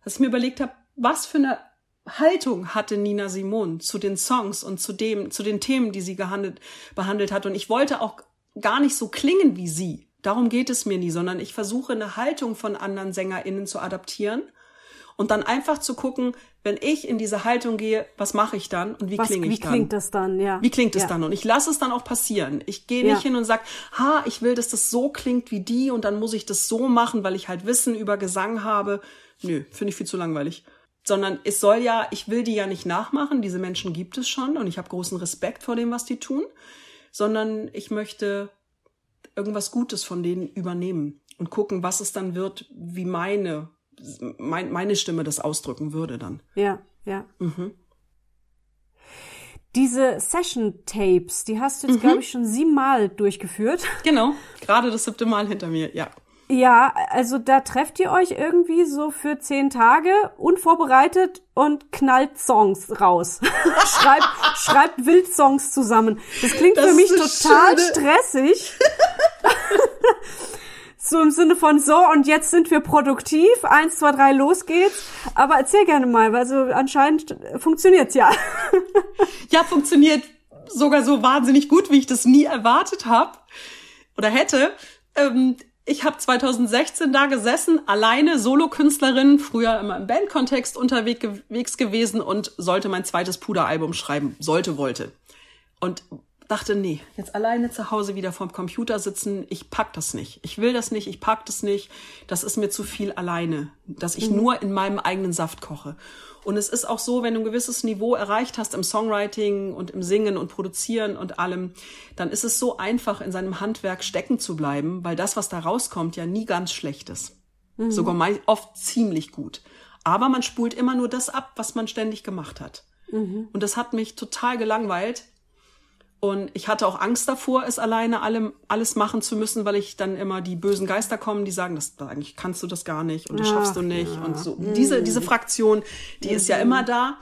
Dass ich mir überlegt habe, was für eine Haltung hatte Nina Simon zu den Songs und zu dem, zu den Themen, die sie gehandelt, behandelt hat. Und ich wollte auch gar nicht so klingen wie sie. Darum geht es mir nie, sondern ich versuche eine Haltung von anderen SängerInnen zu adaptieren und dann einfach zu gucken, wenn ich in diese Haltung gehe, was mache ich dann und wie klinge ich dann? Wie klingt das dann, ja. Wie klingt es ja. dann? Und ich lasse es dann auch passieren. Ich gehe nicht ja. hin und sag, ha, ich will, dass das so klingt wie die und dann muss ich das so machen, weil ich halt Wissen über Gesang habe. Nö, finde ich viel zu langweilig sondern es soll ja, ich will die ja nicht nachmachen, diese Menschen gibt es schon und ich habe großen Respekt vor dem, was die tun, sondern ich möchte irgendwas Gutes von denen übernehmen und gucken, was es dann wird, wie meine, mein, meine Stimme das ausdrücken würde dann. Ja, ja. Mhm. Diese Session-Tapes, die hast du jetzt, mhm. glaube ich, schon siebenmal durchgeführt. Genau, gerade das siebte Mal hinter mir, ja. Ja, also da trefft ihr euch irgendwie so für zehn Tage unvorbereitet und knallt Songs raus. (laughs) schreibt, schreibt Wildsongs zusammen. Das klingt das für mich total schöne. stressig. (laughs) so im Sinne von so und jetzt sind wir produktiv. Eins, zwei, drei, los geht's. Aber erzähl gerne mal, weil so anscheinend funktioniert's ja. (laughs) ja, funktioniert sogar so wahnsinnig gut, wie ich das nie erwartet habe oder hätte. Ähm, ich habe 2016 da gesessen, alleine Solokünstlerin, früher immer im Bandkontext unterwegs gewesen und sollte mein zweites Puderalbum schreiben, sollte, wollte. Und dachte, nee, jetzt alleine zu Hause wieder vorm Computer sitzen, ich pack das nicht. Ich will das nicht, ich pack das nicht. Das ist mir zu viel alleine, dass ich mhm. nur in meinem eigenen Saft koche. Und es ist auch so, wenn du ein gewisses Niveau erreicht hast im Songwriting und im Singen und Produzieren und allem, dann ist es so einfach, in seinem Handwerk stecken zu bleiben, weil das, was da rauskommt, ja nie ganz schlecht ist. Mhm. Sogar oft ziemlich gut. Aber man spult immer nur das ab, was man ständig gemacht hat. Mhm. Und das hat mich total gelangweilt. Und ich hatte auch Angst davor, es alleine allem, alles machen zu müssen, weil ich dann immer die bösen Geister kommen, die sagen, das, eigentlich kannst du das gar nicht und das Ach, schaffst du nicht ja. und so. Mhm. Diese, diese Fraktion, die mhm. ist ja mhm. immer da.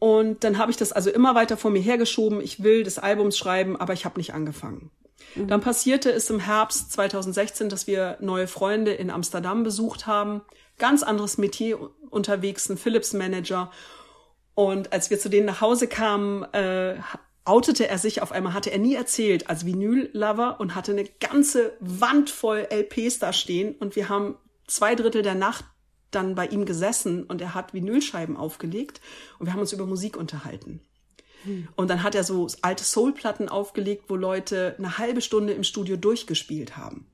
Und dann habe ich das also immer weiter vor mir hergeschoben. Ich will des Albums schreiben, aber ich habe nicht angefangen. Mhm. Dann passierte es im Herbst 2016, dass wir neue Freunde in Amsterdam besucht haben. Ganz anderes Metier unterwegs, ein Philips Manager. Und als wir zu denen nach Hause kamen, äh, outete er sich auf einmal, hatte er nie erzählt, als Vinyl-Lover und hatte eine ganze Wand voll LPs da stehen und wir haben zwei Drittel der Nacht dann bei ihm gesessen und er hat Vinylscheiben aufgelegt und wir haben uns über Musik unterhalten. Hm. Und dann hat er so alte Soulplatten aufgelegt, wo Leute eine halbe Stunde im Studio durchgespielt haben.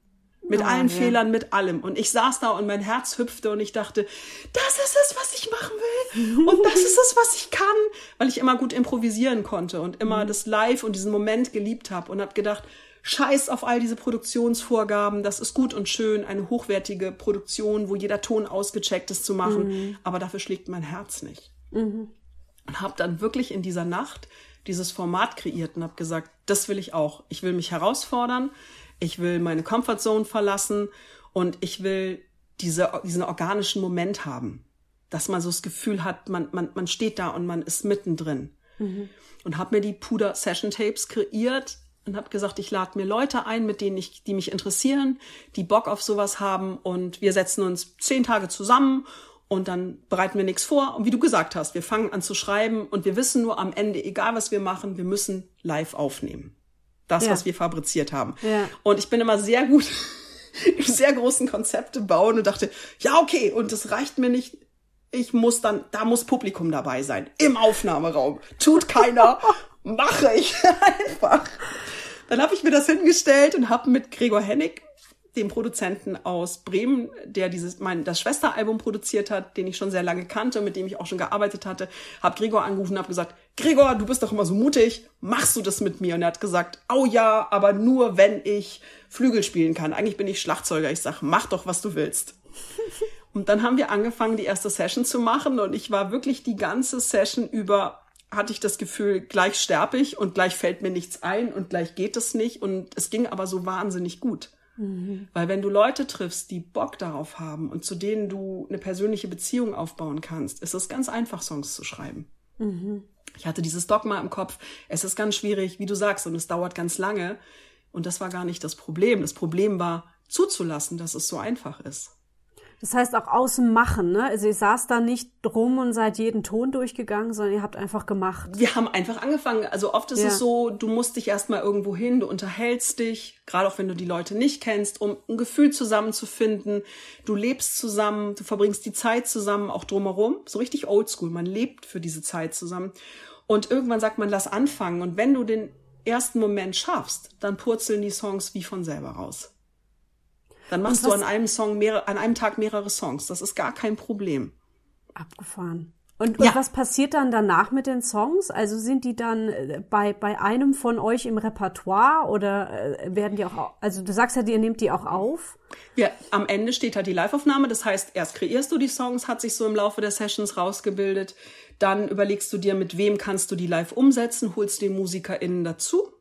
Mit oh, allen ja. Fehlern, mit allem. Und ich saß da und mein Herz hüpfte und ich dachte, das ist es, was ich machen will. Und das ist es, was ich kann. Weil ich immer gut improvisieren konnte und immer mhm. das Live und diesen Moment geliebt habe und habe gedacht, scheiß auf all diese Produktionsvorgaben. Das ist gut und schön, eine hochwertige Produktion, wo jeder Ton ausgecheckt ist zu machen. Mhm. Aber dafür schlägt mein Herz nicht. Mhm. Und habe dann wirklich in dieser Nacht dieses Format kreiert und habe gesagt, das will ich auch. Ich will mich herausfordern ich will meine Comfortzone verlassen und ich will diese, diesen organischen Moment haben, dass man so das Gefühl hat, man, man, man steht da und man ist mittendrin. Mhm. Und habe mir die Puder Session Tapes kreiert und habe gesagt, ich lade mir Leute ein, mit denen ich, die mich interessieren, die Bock auf sowas haben und wir setzen uns zehn Tage zusammen und dann bereiten wir nichts vor. Und wie du gesagt hast, wir fangen an zu schreiben und wir wissen nur am Ende, egal was wir machen, wir müssen live aufnehmen das, ja. was wir fabriziert haben. Ja. Und ich bin immer sehr gut (laughs) im sehr großen Konzepte bauen und dachte, ja, okay, und das reicht mir nicht. Ich muss dann, da muss Publikum dabei sein. Im Aufnahmeraum. Tut keiner. (laughs) mache ich (laughs) einfach. Dann habe ich mir das hingestellt und habe mit Gregor Hennig dem Produzenten aus Bremen, der dieses mein das Schwesteralbum produziert hat, den ich schon sehr lange kannte, mit dem ich auch schon gearbeitet hatte, habe Gregor angerufen und habe gesagt, Gregor, du bist doch immer so mutig, machst du das mit mir? Und er hat gesagt, oh ja, aber nur wenn ich Flügel spielen kann. Eigentlich bin ich Schlagzeuger. Ich sag, mach doch, was du willst. (laughs) Und dann haben wir angefangen, die erste Session zu machen und ich war wirklich die ganze Session über hatte ich das Gefühl, gleich sterbe ich und gleich fällt mir nichts ein und gleich geht es nicht und es ging aber so wahnsinnig gut. Mhm. Weil wenn du Leute triffst, die Bock darauf haben und zu denen du eine persönliche Beziehung aufbauen kannst, ist es ganz einfach, Songs zu schreiben. Mhm. Ich hatte dieses Dogma im Kopf, es ist ganz schwierig, wie du sagst, und es dauert ganz lange. Und das war gar nicht das Problem. Das Problem war zuzulassen, dass es so einfach ist. Das heißt auch außen machen, ne? Also ihr saß da nicht drum und seid jeden Ton durchgegangen, sondern ihr habt einfach gemacht. Wir haben einfach angefangen. Also oft ist ja. es so, du musst dich erstmal irgendwo hin, du unterhältst dich, gerade auch wenn du die Leute nicht kennst, um ein Gefühl zusammenzufinden. Du lebst zusammen, du verbringst die Zeit zusammen, auch drumherum. So richtig oldschool. Man lebt für diese Zeit zusammen. Und irgendwann sagt man, lass anfangen. Und wenn du den ersten Moment schaffst, dann purzeln die Songs wie von selber raus. Dann machst du an einem Song mehrere, an einem Tag mehrere Songs. Das ist gar kein Problem. Abgefahren. Und, und ja. was passiert dann danach mit den Songs? Also sind die dann äh, bei, bei einem von euch im Repertoire oder äh, werden die auch, also du sagst ja, ihr nehmt die auch auf? Ja, am Ende steht halt die Liveaufnahme. Das heißt, erst kreierst du die Songs, hat sich so im Laufe der Sessions rausgebildet. Dann überlegst du dir, mit wem kannst du die live umsetzen, holst die MusikerInnen dazu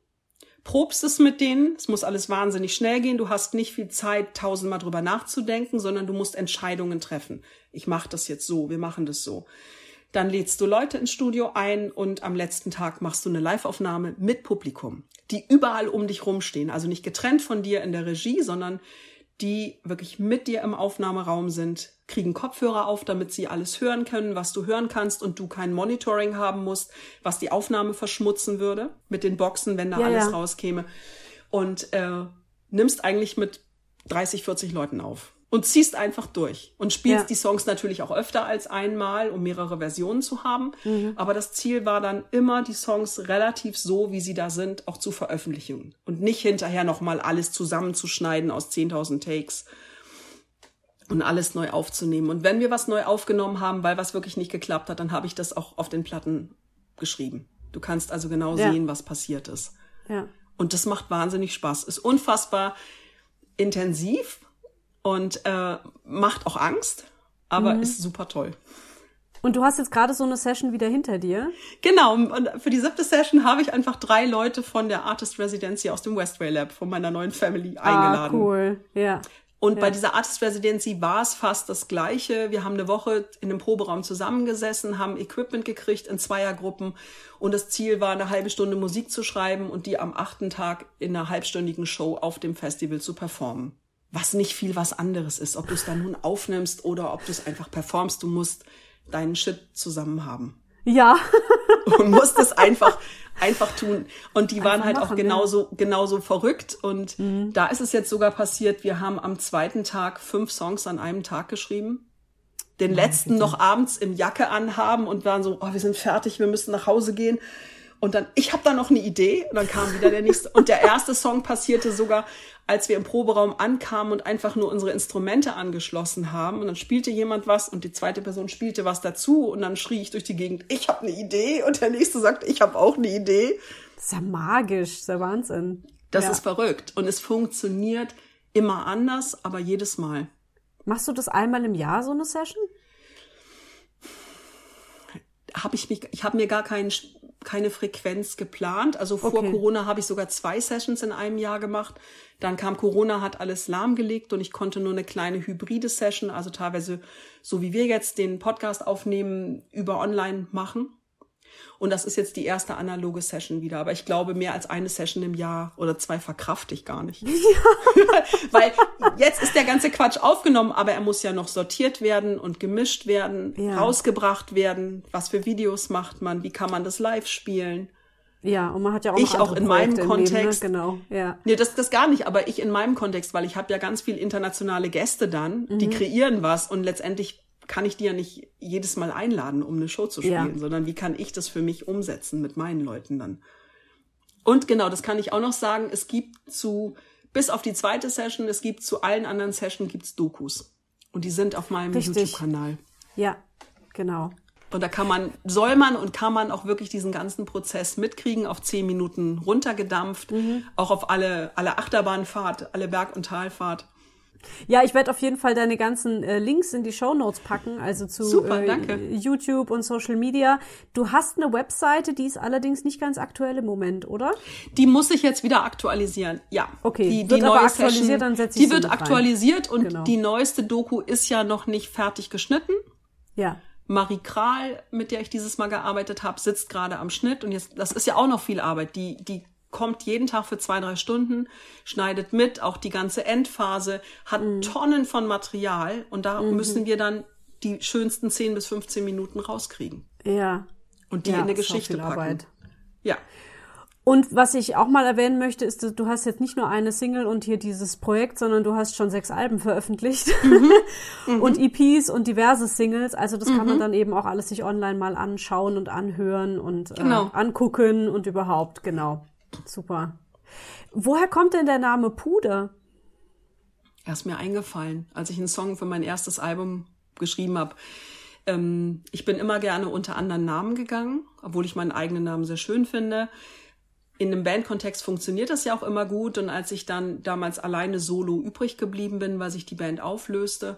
probst es mit denen. Es muss alles wahnsinnig schnell gehen. Du hast nicht viel Zeit, tausendmal drüber nachzudenken, sondern du musst Entscheidungen treffen. Ich mache das jetzt so, wir machen das so. Dann lädst du Leute ins Studio ein und am letzten Tag machst du eine Liveaufnahme mit Publikum, die überall um dich rumstehen. Also nicht getrennt von dir in der Regie, sondern die wirklich mit dir im Aufnahmeraum sind, kriegen Kopfhörer auf, damit sie alles hören können, was du hören kannst und du kein Monitoring haben musst, was die Aufnahme verschmutzen würde mit den Boxen, wenn da ja, alles ja. rauskäme. Und äh, nimmst eigentlich mit 30, 40 Leuten auf und ziehst einfach durch und spielst ja. die Songs natürlich auch öfter als einmal, um mehrere Versionen zu haben. Mhm. Aber das Ziel war dann immer, die Songs relativ so, wie sie da sind, auch zu veröffentlichen und nicht hinterher nochmal alles zusammenzuschneiden aus 10.000 Takes und alles neu aufzunehmen. Und wenn wir was neu aufgenommen haben, weil was wirklich nicht geklappt hat, dann habe ich das auch auf den Platten geschrieben. Du kannst also genau ja. sehen, was passiert ist. Ja. Und das macht wahnsinnig Spaß. Ist unfassbar intensiv und äh, macht auch Angst, aber mhm. ist super toll. Und du hast jetzt gerade so eine Session wieder hinter dir? Genau, und für die siebte Session habe ich einfach drei Leute von der Artist Residency aus dem Westway Lab, von meiner neuen Family, eingeladen. Ah, cool, ja. Und ja. bei dieser Artist Residency war es fast das Gleiche. Wir haben eine Woche in einem Proberaum zusammengesessen, haben Equipment gekriegt in Zweiergruppen und das Ziel war, eine halbe Stunde Musik zu schreiben und die am achten Tag in einer halbstündigen Show auf dem Festival zu performen. Was nicht viel was anderes ist, ob du es dann nun aufnimmst oder ob du es einfach performst. Du musst deinen Shit zusammen haben. Ja. (laughs) und musst es einfach einfach tun. Und die waren halt machen, auch genauso ja. genauso verrückt. Und mhm. da ist es jetzt sogar passiert. Wir haben am zweiten Tag fünf Songs an einem Tag geschrieben. Den ja, letzten bitte. noch abends im Jacke anhaben und waren so, oh, wir sind fertig, wir müssen nach Hause gehen. Und dann, ich habe da noch eine Idee. Und dann kam wieder der nächste. Und der erste Song passierte sogar, als wir im Proberaum ankamen und einfach nur unsere Instrumente angeschlossen haben. Und dann spielte jemand was und die zweite Person spielte was dazu. Und dann schrie ich durch die Gegend, ich habe eine Idee. Und der nächste sagt, ich habe auch eine Idee. Das ist ja magisch, das ist ja Wahnsinn. Das ja. ist verrückt. Und es funktioniert immer anders, aber jedes Mal. Machst du das einmal im Jahr, so eine Session? Habe ich mich, ich habe mir gar keinen keine Frequenz geplant. Also vor okay. Corona habe ich sogar zwei Sessions in einem Jahr gemacht. Dann kam Corona, hat alles lahmgelegt und ich konnte nur eine kleine hybride Session, also teilweise so wie wir jetzt den Podcast aufnehmen, über online machen. Und das ist jetzt die erste analoge Session wieder. Aber ich glaube, mehr als eine Session im Jahr oder zwei verkraft ich gar nicht. Ja. (laughs) Weil jetzt ist der ganze Quatsch aufgenommen, aber er muss ja noch sortiert werden und gemischt werden, ja. rausgebracht werden. Was für Videos macht man? Wie kann man das live spielen? Ja, und man hat ja auch ich auch in meinem Kontext. Leben, ne? Genau, ja. Nee, das, das gar nicht, aber ich in meinem Kontext, weil ich habe ja ganz viel internationale Gäste dann, die mhm. kreieren was und letztendlich kann ich die ja nicht jedes Mal einladen, um eine Show zu spielen, ja. sondern wie kann ich das für mich umsetzen mit meinen Leuten dann? Und genau, das kann ich auch noch sagen, es gibt zu, bis auf die zweite Session, es gibt zu allen anderen Sessions gibt's Dokus. Und die sind auf meinem YouTube-Kanal. Ja, genau. Und da kann man, soll man und kann man auch wirklich diesen ganzen Prozess mitkriegen, auf zehn Minuten runtergedampft, mhm. auch auf alle, alle Achterbahnfahrt, alle Berg- und Talfahrt. Ja, ich werde auf jeden Fall deine ganzen äh, Links in die Show Notes packen, also zu Super, äh, YouTube und Social Media. Du hast eine Webseite, die ist allerdings nicht ganz aktuell im Moment, oder? Die muss ich jetzt wieder aktualisieren. Ja. Okay. Die, wird die aber aktualisiert, Session, dann setze ich Die wird aktualisiert rein. und genau. die neueste Doku ist ja noch nicht fertig geschnitten. Ja. Marie Kral, mit der ich dieses Mal gearbeitet habe, sitzt gerade am Schnitt und jetzt, das ist ja auch noch viel Arbeit. Die, die kommt jeden Tag für zwei, drei Stunden, schneidet mit, auch die ganze Endphase, hat mhm. Tonnen von Material und da mhm. müssen wir dann die schönsten 10 bis 15 Minuten rauskriegen. Ja. Und die ja, in eine Geschichte packen. Arbeit. Ja. Und was ich auch mal erwähnen möchte, ist, du hast jetzt nicht nur eine Single und hier dieses Projekt, sondern du hast schon sechs Alben veröffentlicht mhm. (laughs) mhm. und EPs und diverse Singles. Also das mhm. kann man mhm. dann eben auch alles sich online mal anschauen und anhören und äh, genau. äh, angucken und überhaupt, genau. Super. Woher kommt denn der Name Puder? Er ist mir eingefallen, als ich einen Song für mein erstes Album geschrieben habe. Ähm, ich bin immer gerne unter anderen Namen gegangen, obwohl ich meinen eigenen Namen sehr schön finde. In einem Bandkontext funktioniert das ja auch immer gut. Und als ich dann damals alleine solo übrig geblieben bin, weil sich die Band auflöste,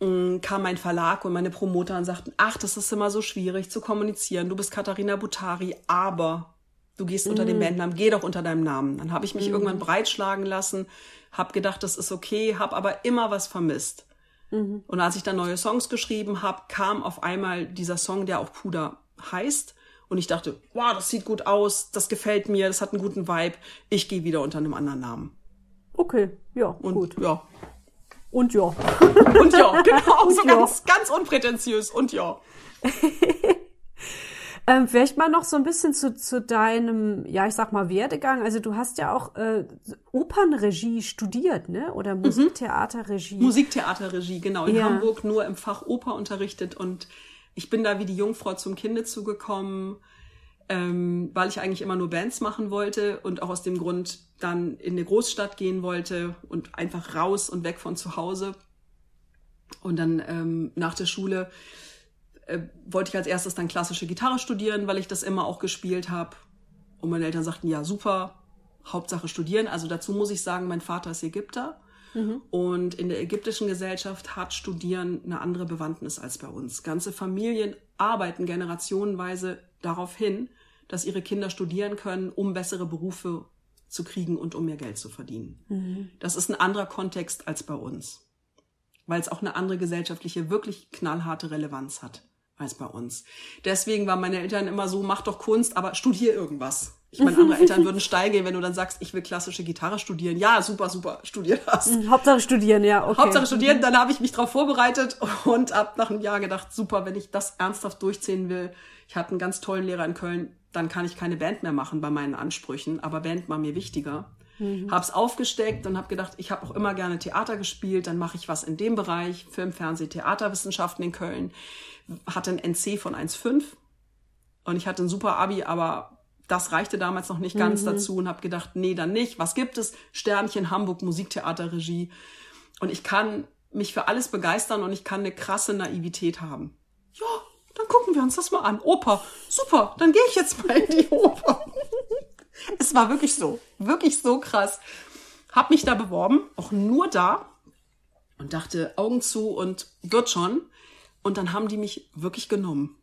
mm, kam mein Verlag und meine Promoter und sagten, ach, das ist immer so schwierig zu kommunizieren. Du bist Katharina Butari, aber du gehst unter dem mhm. Bandnamen, geh doch unter deinem Namen. Dann habe ich mich mm. irgendwann breitschlagen lassen, habe gedacht, das ist okay, habe aber immer was vermisst. Mhm. Und als ich dann neue Songs geschrieben habe, kam auf einmal dieser Song, der auch Puder heißt. Und ich dachte, wow, das sieht gut aus, das gefällt mir, das hat einen guten Vibe. Ich gehe wieder unter einem anderen Namen. Okay, ja, und, gut. Ja. Und ja. und ja, genau, (laughs) und so ja. ganz, ganz unprätentiös. Und ja. (laughs) Ähm, vielleicht mal noch so ein bisschen zu, zu deinem, ja, ich sag mal, Werdegang. Also du hast ja auch äh, Opernregie studiert, ne? Oder mhm. Musiktheaterregie. Musiktheaterregie, genau. In ja. Hamburg nur im Fach Oper unterrichtet und ich bin da wie die Jungfrau zum Kinde zugekommen, ähm, weil ich eigentlich immer nur Bands machen wollte und auch aus dem Grund dann in eine Großstadt gehen wollte und einfach raus und weg von zu Hause. Und dann ähm, nach der Schule äh, wollte ich als erstes dann klassische Gitarre studieren, weil ich das immer auch gespielt habe. Und meine Eltern sagten, ja, super, Hauptsache studieren. Also dazu muss ich sagen, mein Vater ist Ägypter. Mhm. Und in der ägyptischen Gesellschaft hat Studieren eine andere Bewandtnis als bei uns. Ganze Familien arbeiten generationenweise darauf hin, dass ihre Kinder studieren können, um bessere Berufe zu kriegen und um mehr Geld zu verdienen. Mhm. Das ist ein anderer Kontext als bei uns, weil es auch eine andere gesellschaftliche, wirklich knallharte Relevanz hat als bei uns. Deswegen waren meine Eltern immer so, mach doch Kunst, aber studier irgendwas. Ich meine, andere Eltern würden steil gehen, wenn du dann sagst, ich will klassische Gitarre studieren. Ja, super, super, studier das. Mhm, Hauptsache studieren, ja, okay. Hauptsache studieren, dann habe ich mich darauf vorbereitet und ab nach einem Jahr gedacht, super, wenn ich das ernsthaft durchziehen will. Ich hatte einen ganz tollen Lehrer in Köln, dann kann ich keine Band mehr machen bei meinen Ansprüchen, aber Band war mir wichtiger. Mhm. Hab's aufgesteckt und habe gedacht, ich habe auch immer gerne Theater gespielt, dann mache ich was in dem Bereich, Film, Fernseh, Theaterwissenschaften in Köln. Hatte ein NC von 1,5 und ich hatte ein super Abi, aber das reichte damals noch nicht ganz mhm. dazu und habe gedacht, nee, dann nicht. Was gibt es? Sternchen Hamburg Musiktheaterregie. Und ich kann mich für alles begeistern und ich kann eine krasse Naivität haben. Ja, dann gucken wir uns das mal an. Oper, super, dann gehe ich jetzt mal in die Oper. (laughs) es war wirklich so, wirklich so krass. Hab mich da beworben, auch nur da und dachte Augen zu und wird schon. Und dann haben die mich wirklich genommen.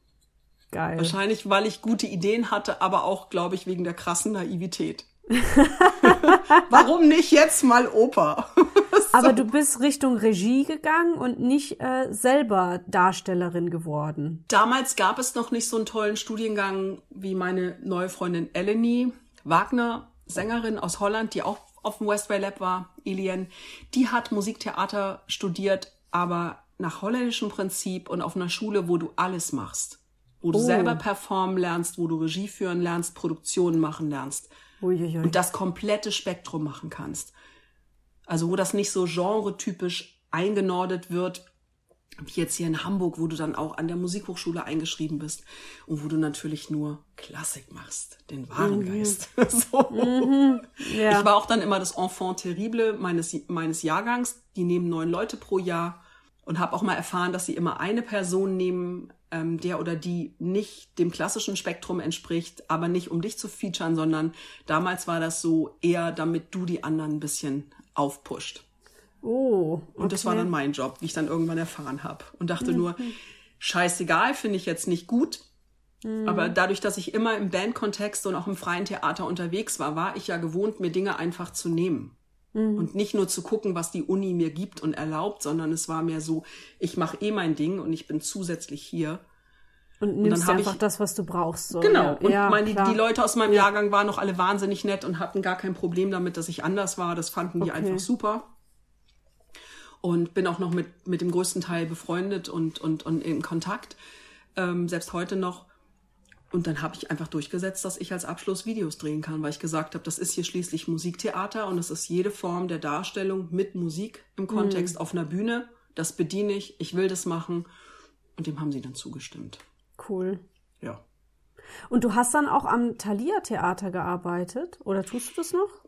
Geil. Wahrscheinlich, weil ich gute Ideen hatte, aber auch, glaube ich, wegen der krassen Naivität. (laughs) Warum nicht jetzt mal Oper? (laughs) so. Aber du bist Richtung Regie gegangen und nicht äh, selber Darstellerin geworden. Damals gab es noch nicht so einen tollen Studiengang wie meine neue Freundin Eleni Wagner, Sängerin aus Holland, die auch auf dem Westway Lab war, Elien. Die hat Musiktheater studiert, aber nach holländischem Prinzip und auf einer Schule, wo du alles machst wo du oh. selber performen lernst, wo du Regie führen lernst, Produktionen machen lernst Uiuiui. und das komplette Spektrum machen kannst. Also wo das nicht so genretypisch eingenordet wird, wie jetzt hier in Hamburg, wo du dann auch an der Musikhochschule eingeschrieben bist und wo du natürlich nur Klassik machst, den wahren mhm. Geist. (laughs) so. mhm. ja. Ich war auch dann immer das Enfant terrible meines, meines Jahrgangs. Die nehmen neun Leute pro Jahr und habe auch mal erfahren, dass sie immer eine Person nehmen, ähm, der oder die nicht dem klassischen Spektrum entspricht, aber nicht um dich zu featuren, sondern damals war das so eher, damit du die anderen ein bisschen aufpusht. Oh. Okay. Und das war dann mein Job, wie ich dann irgendwann erfahren habe. Und dachte mhm. nur, scheißegal, finde ich jetzt nicht gut. Mhm. Aber dadurch, dass ich immer im Bandkontext und auch im freien Theater unterwegs war, war ich ja gewohnt, mir Dinge einfach zu nehmen. Mhm. Und nicht nur zu gucken, was die Uni mir gibt und erlaubt, sondern es war mehr so, ich mache eh mein Ding und ich bin zusätzlich hier. Und nimmst und dann einfach ich, das, was du brauchst. So. Genau. Und ja, meine, die, die, Leute aus meinem Jahrgang waren noch alle wahnsinnig nett und hatten gar kein Problem damit, dass ich anders war. Das fanden die okay. einfach super. Und bin auch noch mit, mit dem größten Teil befreundet und, und, und in Kontakt. Ähm, selbst heute noch. Und dann habe ich einfach durchgesetzt, dass ich als Abschluss Videos drehen kann, weil ich gesagt habe, das ist hier schließlich Musiktheater und es ist jede Form der Darstellung mit Musik im Kontext mhm. auf einer Bühne. Das bediene ich, ich will das machen. Und dem haben sie dann zugestimmt. Cool. Ja. Und du hast dann auch am Thalia Theater gearbeitet oder tust du das noch?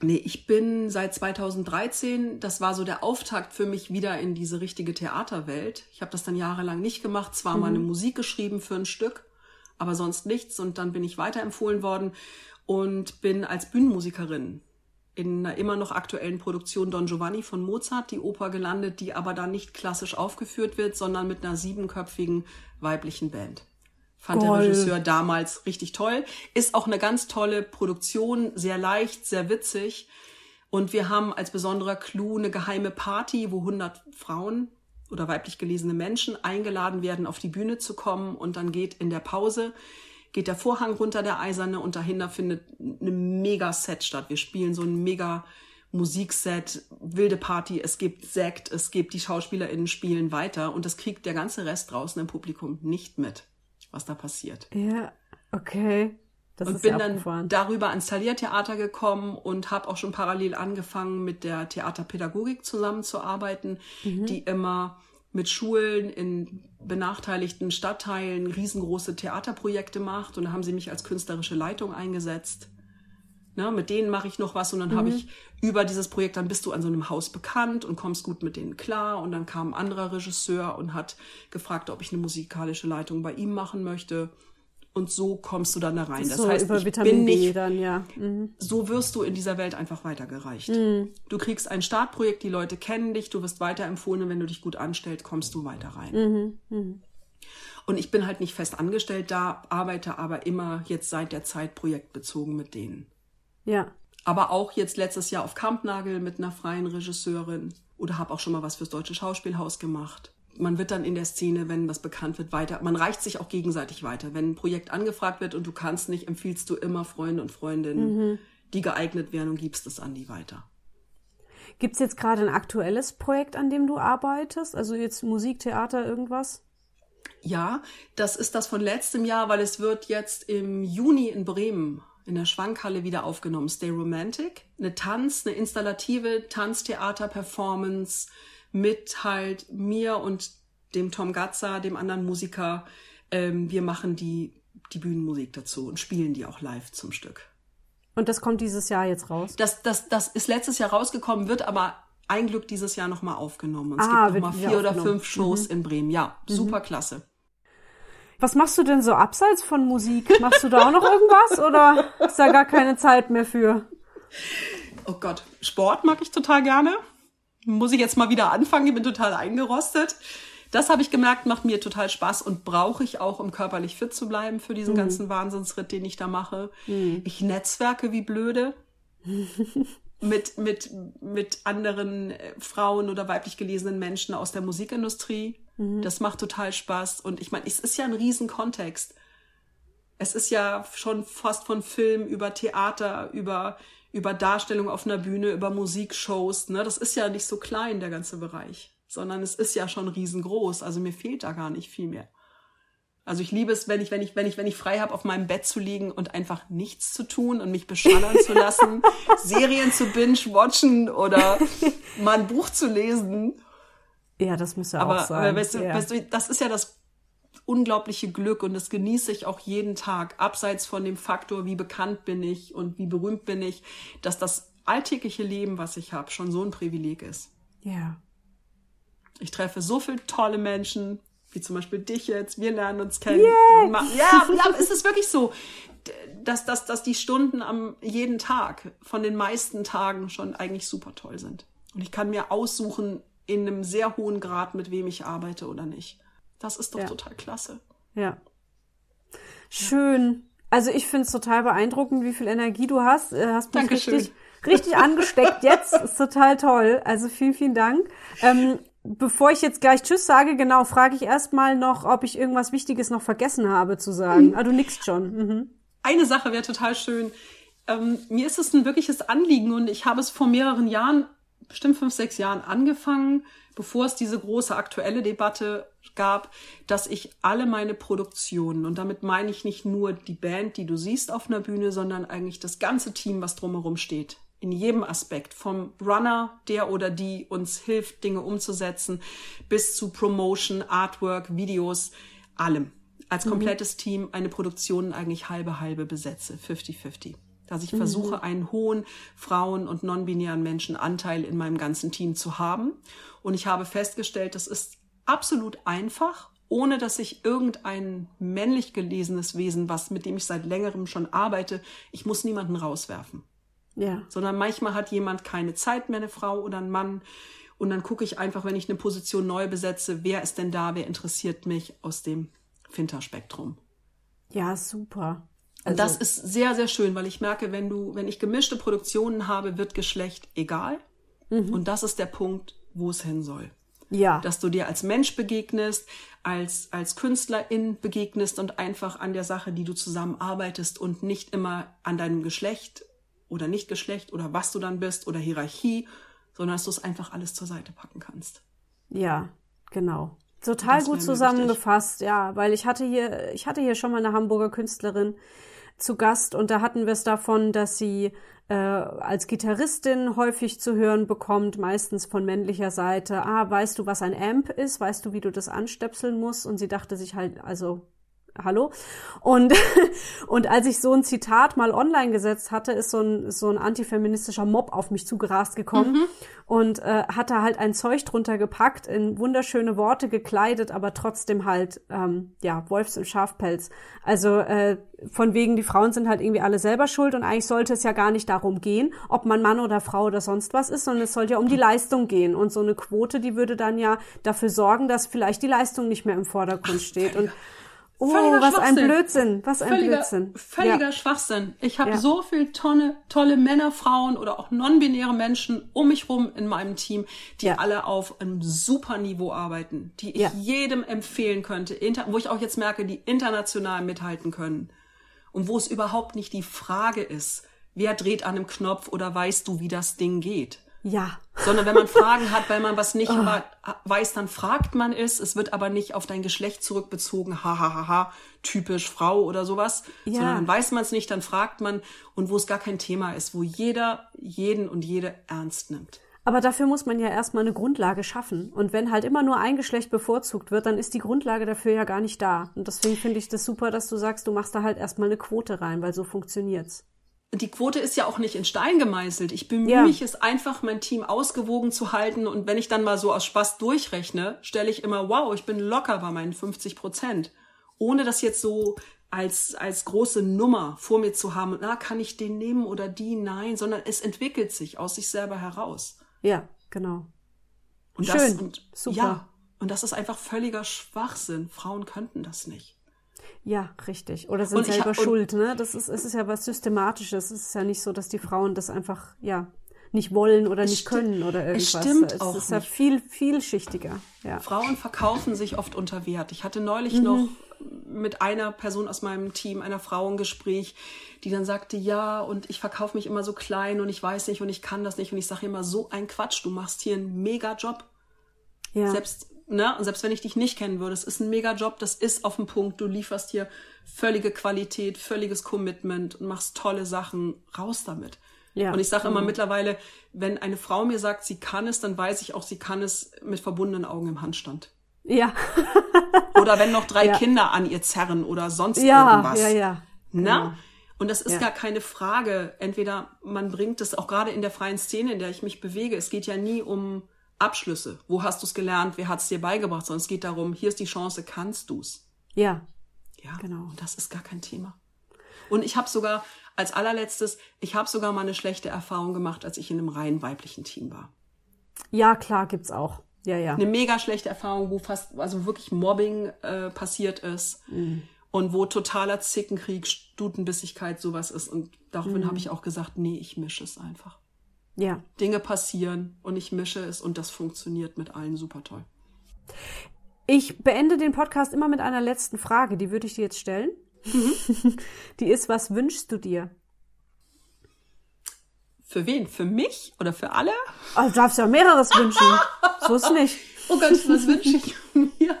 Nee, ich bin seit 2013, das war so der Auftakt für mich wieder in diese richtige Theaterwelt. Ich habe das dann jahrelang nicht gemacht, zwar mhm. mal eine Musik geschrieben für ein Stück, aber sonst nichts. Und dann bin ich weiterempfohlen worden und bin als Bühnenmusikerin in einer immer noch aktuellen Produktion Don Giovanni von Mozart, die Oper gelandet, die aber da nicht klassisch aufgeführt wird, sondern mit einer siebenköpfigen weiblichen Band. Fand Goll. der Regisseur damals richtig toll. Ist auch eine ganz tolle Produktion, sehr leicht, sehr witzig. Und wir haben als besonderer Clou eine geheime Party, wo 100 Frauen oder weiblich gelesene Menschen eingeladen werden, auf die Bühne zu kommen und dann geht in der Pause geht der Vorhang runter, der eiserne, und dahinter findet eine mega Set statt. Wir spielen so ein mega Musikset, wilde Party, es gibt Sekt, es gibt die SchauspielerInnen spielen weiter und das kriegt der ganze Rest draußen im Publikum nicht mit, was da passiert. Ja, okay. Das und bin dann darüber ans Thalia-Theater gekommen und habe auch schon parallel angefangen, mit der Theaterpädagogik zusammenzuarbeiten, mhm. die immer mit Schulen in benachteiligten Stadtteilen riesengroße Theaterprojekte macht. Und da haben sie mich als künstlerische Leitung eingesetzt. Ne, mit denen mache ich noch was und dann mhm. habe ich über dieses Projekt, dann bist du an so einem Haus bekannt und kommst gut mit denen klar. Und dann kam ein anderer Regisseur und hat gefragt, ob ich eine musikalische Leitung bei ihm machen möchte. und so kommst du dann da rein. Das so heißt, ich Vitamin bin nicht, dann, ja. Mhm. so wirst du in dieser Welt einfach weitergereicht. Mhm. Du kriegst ein Startprojekt, die Leute kennen dich, du wirst weiterempfohlen und wenn du dich gut anstellst, kommst du weiter rein. Mhm. Mhm. Und ich bin halt nicht fest angestellt da, arbeite aber immer jetzt seit der Zeit projektbezogen mit denen. Ja. Aber auch jetzt letztes Jahr auf Kampnagel mit einer freien Regisseurin oder habe auch schon mal was fürs Deutsche Schauspielhaus gemacht. Man wird dann in der Szene, wenn was bekannt wird, weiter. Man reicht sich auch gegenseitig weiter. Wenn ein Projekt angefragt wird und du kannst nicht, empfiehlst du immer Freunde und Freundinnen, Mhm. die geeignet wären und gibst es an die weiter. Gibt's jetzt gerade ein aktuelles Projekt, an dem du arbeitest? Also jetzt Musik, Theater, irgendwas? Ja, das ist das von letztem Jahr, weil es wird jetzt im Juni in Bremen in der Schwankhalle wieder aufgenommen. Stay Romantic. Eine Tanz, eine installative Tanztheater-Performance mit halt mir und dem Tom Gatza, dem anderen Musiker. Ähm, wir machen die, die Bühnenmusik dazu und spielen die auch live zum Stück. Und das kommt dieses Jahr jetzt raus? Das, das, das ist letztes Jahr rausgekommen, wird aber ein Glück dieses Jahr nochmal aufgenommen. Und es Ah, gibt nochmal vier oder. Mhm. fünf Shows in Bremen. Ja, super klasse. Was machst du denn so abseits von Musik? Machst du da auch noch irgendwas oder ist da gar keine Zeit mehr für? Oh Gott, Sport mag ich total gerne. Muss ich jetzt mal wieder anfangen, ich bin total eingerostet. Das habe ich gemerkt, macht mir total Spaß und brauche ich auch, um körperlich fit zu bleiben für diesen ganzen Wahnsinnsritt, den ich da mache. Ich netzwerke wie blöde mit, mit, mit anderen äh, Frauen oder weiblich gelesenen Menschen aus der Musikindustrie. Das macht total Spaß. Und ich meine, es ist ja ein Riesenkontext. Es ist ja schon fast von Film über Theater, über, über Darstellung auf einer Bühne, über Musikshows. Ne? Das ist ja nicht so klein, der ganze Bereich. Sondern es ist ja schon riesengroß. Also mir fehlt da gar nicht viel mehr. Also ich liebe es, wenn ich, wenn ich, wenn ich, wenn ich frei habe, auf meinem Bett zu liegen und einfach nichts zu tun und mich beschallern zu lassen, (laughs) Serien zu binge-watchen oder (laughs) mal ein Buch zu lesen. Ja, das müsste Aber, auch sein. aber weißt, du, ja. weißt du, das ist ja das unglaubliche Glück und das genieße ich auch jeden Tag, abseits von dem Faktor, wie bekannt bin ich und wie berühmt bin ich, dass das alltägliche Leben, was ich habe, schon so ein Privileg ist. ja. Ich treffe so viele tolle Menschen, wie zum Beispiel dich jetzt. Wir lernen uns kennen. Ma- Ja, ja, es ist wirklich so, dass, dass, dass die Stunden am jeden Tag von den meisten Tagen schon eigentlich super toll sind. Und ich kann mir aussuchen, in einem sehr hohen Grad, mit wem ich arbeite oder nicht. Das ist doch Ja. total klasse. Ja. Schön. Also ich finde es total beeindruckend, wie viel Energie du hast. Äh, Hast mich Dankeschön. richtig, richtig angesteckt jetzt. (laughs) Ist total toll. Also vielen, vielen Dank. Ähm, bevor ich jetzt gleich Tschüss sage, genau, frage ich erstmal noch, ob ich irgendwas Wichtiges noch vergessen habe zu sagen. Ah, du nickst schon. Mhm. Eine Sache wäre total schön. Ähm, mir ist es ein wirkliches Anliegen und ich habe es vor mehreren Jahren, bestimmt fünf, sechs Jahren angefangen, bevor es diese große aktuelle Debatte gab, dass ich alle meine Produktionen, und damit meine ich nicht nur die Band, die du siehst auf einer Bühne, sondern eigentlich das ganze Team, was drumherum steht, in jedem Aspekt, vom Runner, der oder die uns hilft, Dinge umzusetzen, bis zu Promotion, Artwork, Videos, allem. Als komplettes Team eine Produktion eigentlich halbe halbe besetze, 50-50. Dass ich versuche, einen hohen Frauen- und non-binären Menschenanteil in meinem ganzen Team zu haben. Und ich habe festgestellt, das ist absolut einfach, ohne dass ich irgendein männlich gelesenes Wesen, was mit dem ich seit längerem schon arbeite, ich muss niemanden rauswerfen Ja. sondern manchmal hat jemand keine Zeit mehr, eine Frau oder ein Mann. Und dann gucke ich einfach, wenn ich eine Position neu besetze, wer ist denn da, wer interessiert mich aus dem Finterspektrum. Ja, super. Und Also- das ist sehr, sehr schön, weil ich merke, wenn du, wenn ich gemischte Produktionen habe, wird Geschlecht egal. Und das ist der Punkt, wo es hin soll. Ja. Dass du dir als Mensch begegnest, als, als Künstlerin begegnest und einfach an der Sache, die du zusammenarbeitest und nicht immer an deinem Geschlecht oder Nicht-Geschlecht oder was du dann bist oder Hierarchie, sondern dass du es einfach alles zur Seite packen kannst. Ja, genau. Total Das gut zusammengefasst, ja, weil ich hatte hier, ich hatte hier schon mal eine Hamburger Künstlerin zu Gast und da hatten wir es davon, dass sie äh, als Gitarristin häufig zu hören bekommt, meistens von männlicher Seite, ah, weißt du, was ein Amp ist? Weißt du, wie du das anstöpseln musst? Und sie dachte sich halt, also hallo. Und, (laughs) und als ich so ein Zitat mal online gesetzt hatte, ist so ein, so ein antifeministischer Mob auf mich zugerast gekommen mhm. und äh, hatte halt ein Zeug drunter gepackt, in wunderschöne Worte gekleidet, aber trotzdem halt, ähm, ja, Wolfs- und Schafpelz. Also äh, von wegen, die Frauen sind halt irgendwie alle selber schuld und eigentlich sollte es ja gar nicht darum gehen, ob man Mann oder Frau oder sonst was ist, sondern es sollte ja um die Leistung gehen. Und so eine Quote, die würde dann ja dafür sorgen, dass vielleicht die Leistung nicht mehr im Vordergrund steht. Und Oh, völliger was ein Blödsinn, was ein völliger, Blödsinn. Völliger ja. Schwachsinn. Ich habe ja. so viel tolle, tolle Männer, Frauen oder auch non-binäre Menschen um mich rum in meinem Team, die ja. alle auf einem super Niveau arbeiten, die ich jedem empfehlen könnte, wo ich auch jetzt merke, die international mithalten können. Und wo es überhaupt nicht die Frage ist, wer dreht an einem Knopf oder weißt du, wie das Ding geht. Ja. Sondern wenn man Fragen hat, weil man was nicht (laughs) oh. weiß, dann fragt man es. Es wird aber nicht auf dein Geschlecht zurückbezogen, hahaha, ha, ha, ha, typisch Frau oder sowas. Ja. Sondern dann weiß man es nicht, dann fragt man und wo es gar kein Thema ist, wo jeder jeden und jede ernst nimmt. Aber dafür muss man ja erstmal eine Grundlage schaffen. Und wenn halt immer nur ein Geschlecht bevorzugt wird, dann ist die Grundlage dafür ja gar nicht da. Und deswegen finde ich das super, dass du sagst, du machst da halt erstmal eine Quote rein, weil so funktioniert's die Quote ist ja auch nicht in Stein gemeißelt. Ich bemühe ja. mich, es einfach mein Team ausgewogen zu halten. Und wenn ich dann mal so aus Spaß durchrechne, stelle ich immer, wow, ich bin locker bei meinen 50 Prozent. Ohne das jetzt so als, als große Nummer vor mir zu haben. Na, kann ich den nehmen oder die? Nein, sondern es entwickelt sich aus sich selber heraus. Ja, genau. Und Schön. Das, und, Super. Ja, und das ist einfach völliger Schwachsinn. Frauen könnten das nicht. Ja, richtig. Oder sind selber ich, schuld, ne? Das ist, es ist ja was Systematisches. Es ist ja nicht so, dass die Frauen das einfach, ja, nicht wollen oder nicht können oder irgendwas. Es stimmt es auch ist ja viel, vielschichtiger. Ja. Frauen verkaufen sich oft unter Wert. Ich hatte neulich mhm. noch mit einer Person aus meinem Team, einer Frau, ein Gespräch, die dann sagte, ja, und ich verkaufe mich immer so klein und ich weiß nicht und ich kann das nicht und ich sage immer so ein Quatsch, du machst hier einen mega Job. Ja. Selbst ne, selbst wenn ich dich nicht kennen würde, es ist ein mega Job, das ist auf dem Punkt, du lieferst hier völlige Qualität, völliges Commitment und machst tolle Sachen, raus damit. Ja, und ich sage immer mhm. mittlerweile, wenn eine Frau mir sagt, sie kann es, dann weiß ich auch, sie kann es mit verbundenen Augen im Handstand. Ja. (laughs) oder wenn noch drei ja. Kinder an ihr zerren oder sonst ja, irgendwas. Ja, ja. Na? Genau. Und das ist ja. gar keine Frage. Entweder man bringt es auch gerade in der freien Szene, in der ich mich bewege. Es geht ja nie um Abschlüsse. Wo hast du es gelernt? Wer hat es dir beigebracht? Sondern es geht darum, hier ist die Chance, kannst du's? Ja. Ja, genau. Und das ist gar kein Thema. Und ich habe sogar als allerletztes, ich habe sogar mal eine schlechte Erfahrung gemacht, als ich in einem rein weiblichen Team war. Ja, klar, gibt's auch. Ja, ja. Eine mega schlechte Erfahrung, wo fast, also wirklich Mobbing äh, passiert ist. Mhm. Und wo totaler Zickenkrieg, Stutenbissigkeit sowas ist. Und daraufhin mhm. habe ich auch gesagt, nee, ich mische es einfach. Ja. Dinge passieren und ich mische es und das funktioniert mit allen super toll. Ich beende den Podcast immer mit einer letzten Frage, die würde ich dir jetzt stellen. Mhm. (laughs) Die ist, was wünschst du dir? Für wen? Für mich oder für alle? Also, du darfst ja mehreres wünschen. So ist nicht. (laughs) Oh Gott, was wünsche ich mir?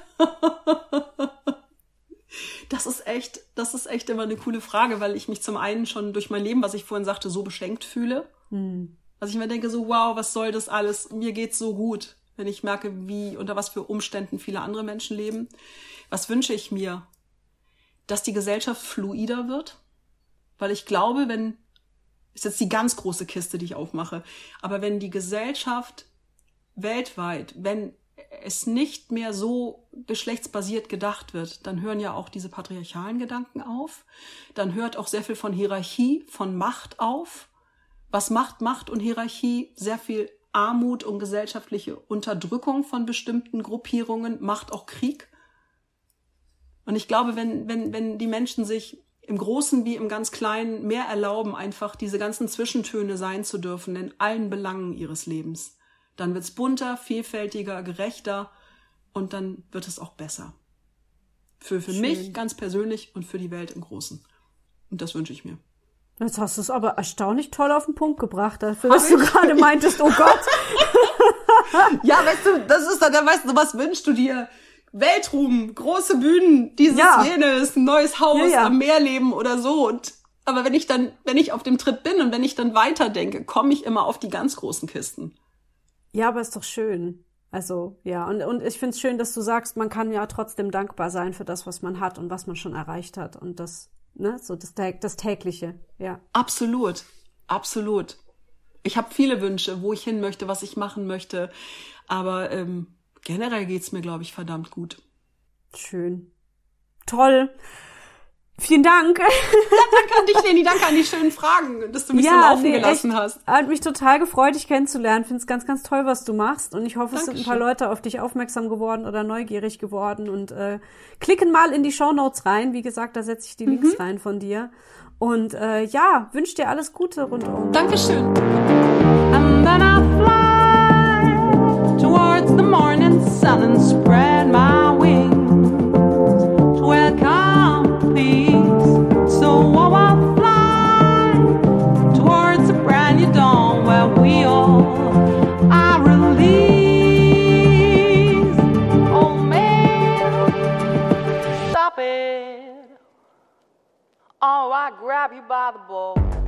Das ist echt, das ist echt immer eine coole Frage, weil ich mich zum einen schon durch mein Leben, was ich vorhin sagte, so beschenkt fühle. Hm. Also ich mir denke so, wow, was soll das alles? Mir geht's so gut, wenn ich merke, wie, unter was für Umständen viele andere Menschen leben. Was wünsche ich mir? Dass die Gesellschaft fluider wird. Weil ich glaube, wenn, ist jetzt die ganz große Kiste, die ich aufmache, aber wenn die Gesellschaft weltweit, wenn es nicht mehr so geschlechtsbasiert gedacht wird, dann hören ja auch diese patriarchalen Gedanken auf. Dann hört auch sehr viel von Hierarchie, von Macht auf. Was macht Macht und Hierarchie? Sehr viel Armut und gesellschaftliche Unterdrückung von bestimmten Gruppierungen, macht auch Krieg. Und ich glaube, wenn, wenn, wenn die Menschen sich im Großen wie im ganz Kleinen mehr erlauben, einfach diese ganzen Zwischentöne sein zu dürfen in allen Belangen ihres Lebens, dann wird's bunter, vielfältiger, gerechter und dann wird es auch besser. Für, für mich ganz persönlich und für die Welt im Großen. Und das wünsche ich mir. Jetzt hast du es aber erstaunlich toll auf den Punkt gebracht, dafür, was du gerade meintest, oh Gott. (laughs) ja, weißt du, das ist dann, dann weißt du, was wünschst du dir? Weltruhm, große Bühnen, dieses ja. jenes, ein neues Haus, ja, ja. am Meer leben oder so. Und, aber wenn ich dann, wenn ich auf dem Trip bin und wenn ich dann weiterdenke, komme ich immer auf die ganz großen Kisten. Ja, aber ist doch schön. Also ja, und, und ich finde es schön, dass du sagst, man kann ja trotzdem dankbar sein für das, was man hat und was man schon erreicht hat. Und das, ne, so das, das tägliche, ja. Absolut, absolut. Ich habe viele Wünsche, wo ich hin möchte, was ich machen möchte. Aber ähm, generell geht's mir, glaube ich, verdammt gut. Schön. Toll. Vielen Dank. Ja, danke an dich, Leni. Danke an die schönen Fragen, dass du mich ja, so laufen nee, gelassen echt, hast. Hat mich total gefreut, dich kennenzulernen. Finde es ganz, ganz toll, was du machst. Und ich hoffe, Dankeschön. es sind ein paar Leute auf dich aufmerksam geworden oder neugierig geworden. Und äh, klicken mal in die Show Notes rein. Wie gesagt, da setze ich die Links mhm. rein von dir. Und äh, ja, wünsche dir alles Gute rundum. Dankeschön. And then I fly towards the morning sun and spread my grab you by the ball.